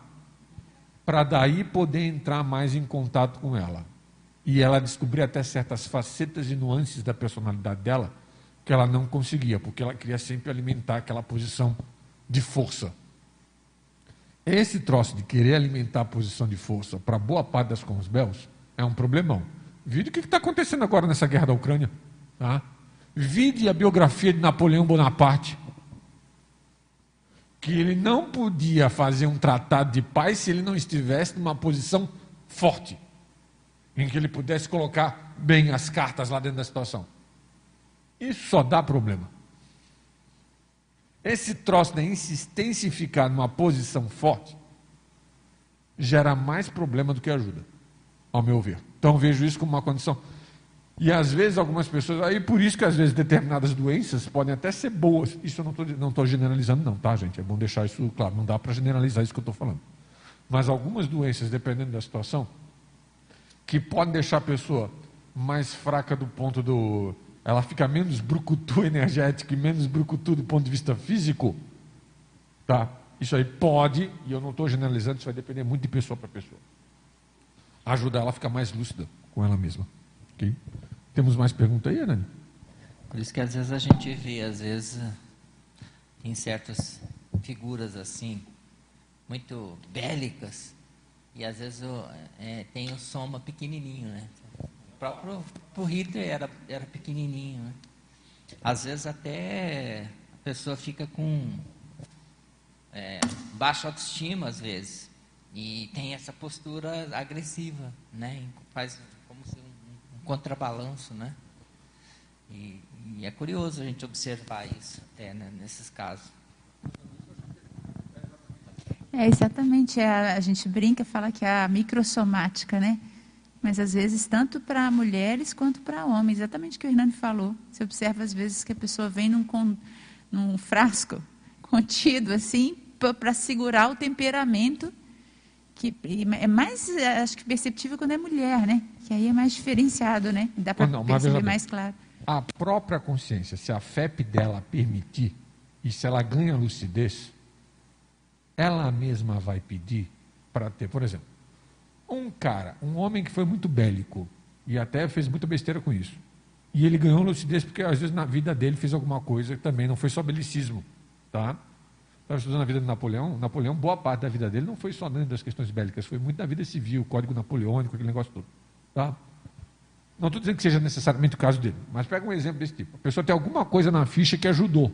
Para daí poder entrar mais em contato com ela. E ela descobrir até certas facetas e nuances da personalidade dela que ela não conseguia, porque ela queria sempre alimentar aquela posição de força. Esse troço de querer alimentar a posição de força para boa parte das consbels é um problemão. Vide o que está acontecendo agora nessa guerra da Ucrânia. Tá? Vide a biografia de Napoleão Bonaparte. Que ele não podia fazer um tratado de paz se ele não estivesse numa posição forte, em que ele pudesse colocar bem as cartas lá dentro da situação. Isso só dá problema. Esse troço da insistência em ficar numa posição forte gera mais problema do que ajuda, ao meu ver. Então vejo isso como uma condição. E às vezes algumas pessoas, aí por isso que às vezes determinadas doenças podem até ser boas. Isso eu não estou não tô generalizando, não, tá, gente? É bom deixar isso claro. Não dá para generalizar isso que eu estou falando. Mas algumas doenças, dependendo da situação, que podem deixar a pessoa mais fraca do ponto do ela fica menos brucutu energética e menos brucutu do ponto de vista físico, tá? Isso aí pode, e eu não estou generalizando, isso vai depender muito de pessoa para pessoa. Ajudar ela a ficar mais lúcida com ela mesma. Okay? Temos mais perguntas aí, Anani? Por isso que às vezes a gente vê, às vezes, em certas figuras assim, muito bélicas, e às vezes é, tem o soma pequenininho, né? próprio pro Hitler era, era pequenininho. Né? Às vezes até a pessoa fica com é, baixa autoestima, às vezes, e tem essa postura agressiva, né? faz como se um, um contrabalanço, né? E, e, é curioso a gente observar isso até né, nesses casos. É exatamente, a, a gente brinca, fala que é a microsomática, né? mas às vezes tanto para mulheres quanto para homens, exatamente o que o Hernani falou. Você observa às vezes que a pessoa vem num, num frasco contido assim, para segurar o temperamento, que é mais, acho que perceptível quando é mulher, né? Que aí é mais diferenciado, né? Dá para perceber mais claro. A própria consciência, se a FEP dela permitir, e se ela ganha lucidez, ela mesma vai pedir para ter, por exemplo, um cara, um homem que foi muito bélico e até fez muita besteira com isso. E ele ganhou lucidez porque às vezes na vida dele fez alguma coisa que também não foi só belicismo, tá? Estava estudando a vida de Napoleão. Napoleão, boa parte da vida dele não foi só dentro das questões bélicas, foi muito da vida civil, código napoleônico, aquele negócio todo. Tá? Não estou dizendo que seja necessariamente o caso dele, mas pega um exemplo desse tipo. A pessoa tem alguma coisa na ficha que ajudou,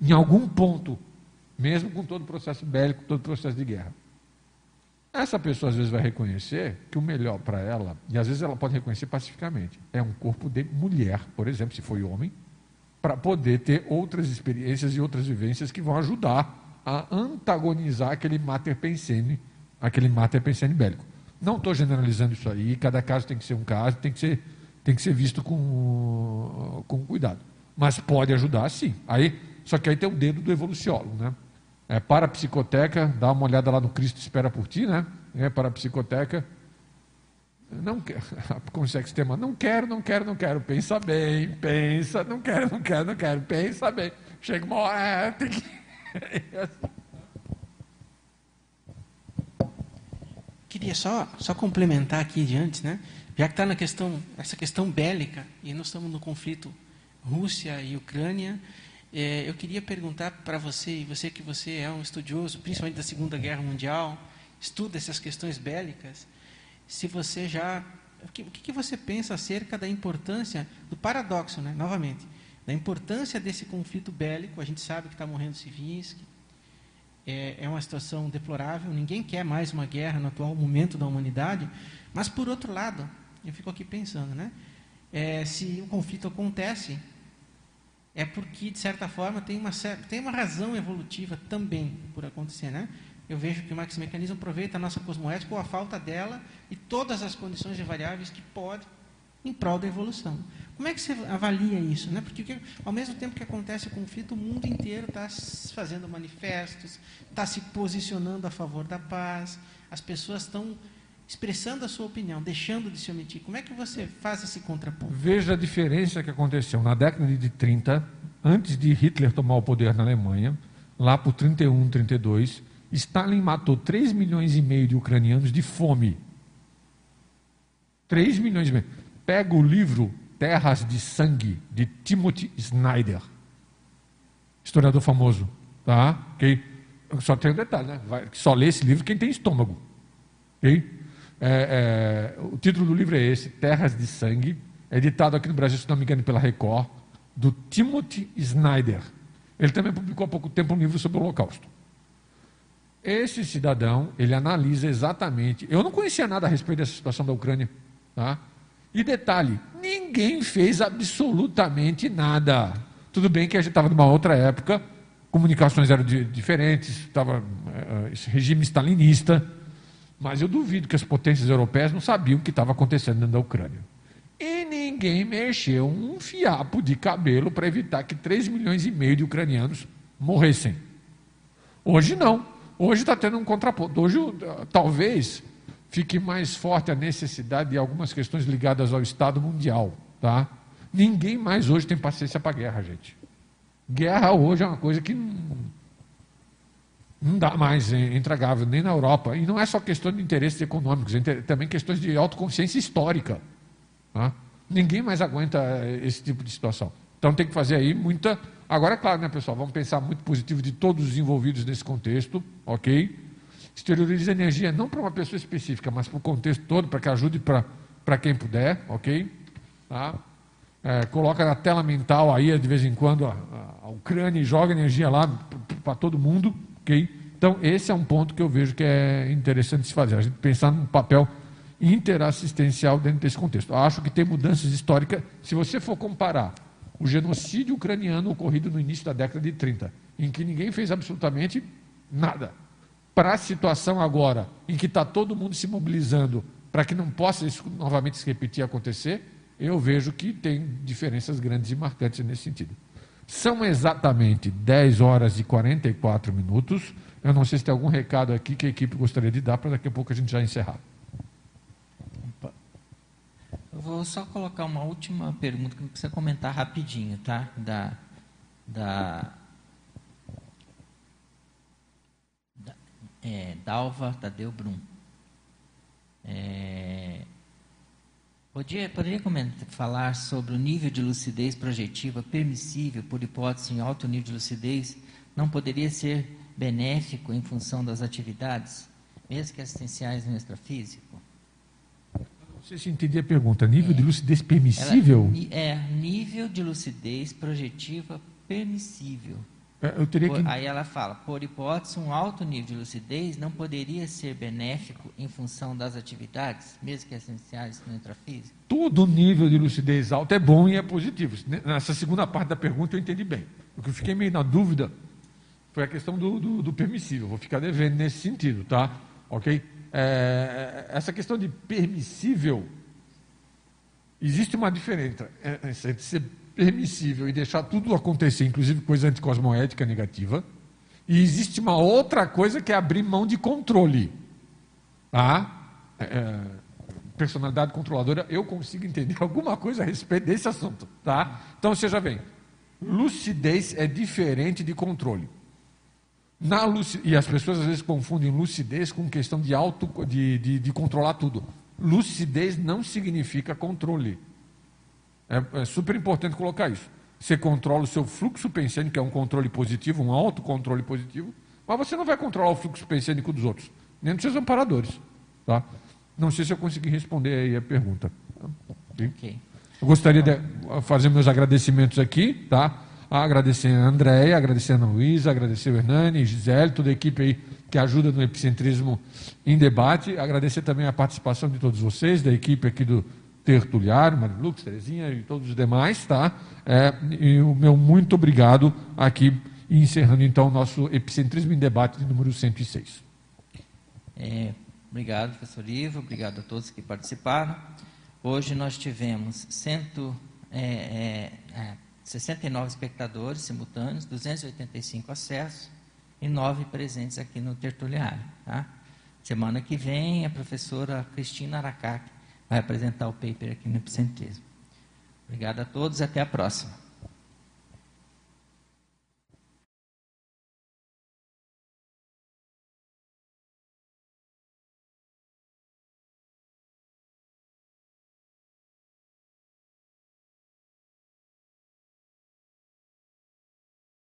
em algum ponto, mesmo com todo o processo bélico, todo o processo de guerra. Essa pessoa às vezes vai reconhecer que o melhor para ela, e às vezes ela pode reconhecer pacificamente, é um corpo de mulher, por exemplo, se foi homem, para poder ter outras experiências e outras vivências que vão ajudar a antagonizar aquele mater pensene, aquele mater pensene bélico. Não estou generalizando isso aí, cada caso tem que ser um caso, tem que ser, tem que ser visto com, com cuidado. Mas pode ajudar sim. Aí, só que aí tem o dedo do evoluciólogo, né? É, para a psicoteca, dá uma olhada lá no Cristo Espera por Ti, né? É, para a psicoteca. Não quero, consegue sistema, não quero, não quero, não quero. Pensa bem, pensa, não quero, não quero, não quero. Pensa bem. Chega uma hora, é, tem que. Queria só, só complementar aqui de antes, né? Já que está na questão, essa questão bélica, e nós estamos no conflito Rússia e Ucrânia, é, eu queria perguntar para você, e você que você é um estudioso, principalmente da Segunda Guerra Mundial, estuda essas questões bélicas, se você já. O que, o que você pensa acerca da importância, do paradoxo, né, novamente, da importância desse conflito bélico? A gente sabe que está morrendo civis, que é, é uma situação deplorável, ninguém quer mais uma guerra no atual momento da humanidade, mas, por outro lado, eu fico aqui pensando, né? É, se o conflito acontece, é porque, de certa forma, tem uma, tem uma razão evolutiva também por acontecer. Né? Eu vejo que o Max Mecanismo aproveita a nossa cosmoética ou a falta dela e todas as condições de variáveis que pode em prol da evolução. Como é que você avalia isso? Né? Porque, ao mesmo tempo que acontece o conflito, o mundo inteiro está fazendo manifestos, está se posicionando a favor da paz, as pessoas estão expressando a sua opinião, deixando de se omitir. Como é que você faz esse contraponto? Veja a diferença que aconteceu na década de 30, antes de Hitler tomar o poder na Alemanha, lá por 31, 32, Stalin matou 3 milhões e meio de ucranianos de fome. 3 milhões e meio. Pega o livro Terras de Sangue, de Timothy Snyder, historiador famoso, tá? Okay? Só tem um detalhe, né? Vai, só lê esse livro quem tem estômago. Okay? É, é, o título do livro é esse, Terras de Sangue, editado aqui no Brasil, se não me engano, pela Record, do Timothy Snyder. Ele também publicou há pouco tempo um livro sobre o Holocausto. Esse cidadão, ele analisa exatamente. Eu não conhecia nada a respeito dessa situação da Ucrânia. Tá? E detalhe: ninguém fez absolutamente nada. Tudo bem que a gente estava numa outra época, comunicações eram diferentes, estava é, esse regime stalinista. Mas eu duvido que as potências europeias não sabiam o que estava acontecendo dentro da Ucrânia. E ninguém mexeu um fiapo de cabelo para evitar que 3 milhões e meio de ucranianos morressem. Hoje não. Hoje está tendo um contraponto. Hoje, talvez, fique mais forte a necessidade de algumas questões ligadas ao Estado mundial. Tá? Ninguém mais hoje tem paciência para guerra, gente. Guerra hoje é uma coisa que não, não dá mais intragável, nem na Europa. E não é só questão de interesses econômicos, é também questões de autoconsciência histórica. Tá? Ninguém mais aguenta eh, esse tipo de situação. Então tem que fazer aí muita. Agora, é claro, né, pessoal? Vamos pensar muito positivo de todos os envolvidos nesse contexto, ok? Exterioriza energia não para uma pessoa específica, mas para o contexto todo, para que ajude para quem puder, ok? Tá? É, coloca na tela mental aí, de vez em quando, a, a Ucrânia e joga energia lá para todo mundo, Ok? Então, esse é um ponto que eu vejo que é interessante se fazer, a gente pensar num papel interassistencial dentro desse contexto. Acho que tem mudanças históricas. Se você for comparar o genocídio ucraniano ocorrido no início da década de 30, em que ninguém fez absolutamente nada, para a situação agora, em que está todo mundo se mobilizando para que não possa isso novamente se repetir e acontecer, eu vejo que tem diferenças grandes e marcantes nesse sentido. São exatamente 10 horas e 44 minutos. Eu não sei se tem algum recado aqui que a equipe gostaria de dar para daqui a pouco a gente já encerrar. Eu vou só colocar uma última pergunta que você comentar rapidinho, tá? Da, da é, Dalva Tadeu Brum. É, podia, poderia comentar, falar sobre o nível de lucidez projetiva permissível por hipótese em alto nível de lucidez não poderia ser benéfico em função das atividades, mesmo que assistenciais no extrafísico? Não sei se entendi a pergunta. Nível é, de lucidez permissível? Ela, é, nível de lucidez projetiva permissível. É, eu teria que... Aí ela fala, por hipótese, um alto nível de lucidez não poderia ser benéfico em função das atividades, mesmo que essenciais no intrafísico? Todo nível de lucidez alto é bom e é positivo. Nessa segunda parte da pergunta eu entendi bem. O que eu fiquei meio na dúvida foi a questão do, do, do permissível. Vou ficar devendo nesse sentido, tá? Ok? É, essa questão de permissível, existe uma diferença entre ser permissível e deixar tudo acontecer, inclusive coisa anticosmoética negativa, e existe uma outra coisa que é abrir mão de controle. Tá? É, é personalidade controladora, eu consigo entender alguma coisa a respeito desse assunto. Tá? Então, já vem. Lucidez é diferente de controle. Na lucidez, e as pessoas às vezes confundem lucidez com questão de, auto, de, de, de controlar tudo. Lucidez não significa controle. É, é, super importante colocar isso. Você controla o seu fluxo pensênico, que é um controle positivo, um autocontrole positivo, mas você não vai controlar o fluxo pensênico dos outros, nem dos seus amparadores. Tá? Não sei se eu consegui responder aí a pergunta. Okay. Eu gostaria de fazer meus agradecimentos aqui, tá? Agradecer a Andréia, agradecer a Ana Luísa, agradecer o Hernani, Gisele, toda a equipe aí que ajuda no epicentrismo em debate. Agradecer também a participação de todos vocês, da equipe aqui do Tertuliário, Marilux, Terezinha e todos os demais, tá? É, e o meu muito obrigado aqui, encerrando então o nosso Epicentrismo em Debate de número 106. É, obrigado, professor Ivo, obrigado a todos que participaram. Hoje nós tivemos cento, é, é, 69 é, espectadores simultâneos, 285 acessos e nove presentes aqui no Tertuliário. Tá? Semana que vem, a professora Cristina Aracaque vai apresentar o paper aqui no Epicentrismo. Obrigado a todos e até a próxima.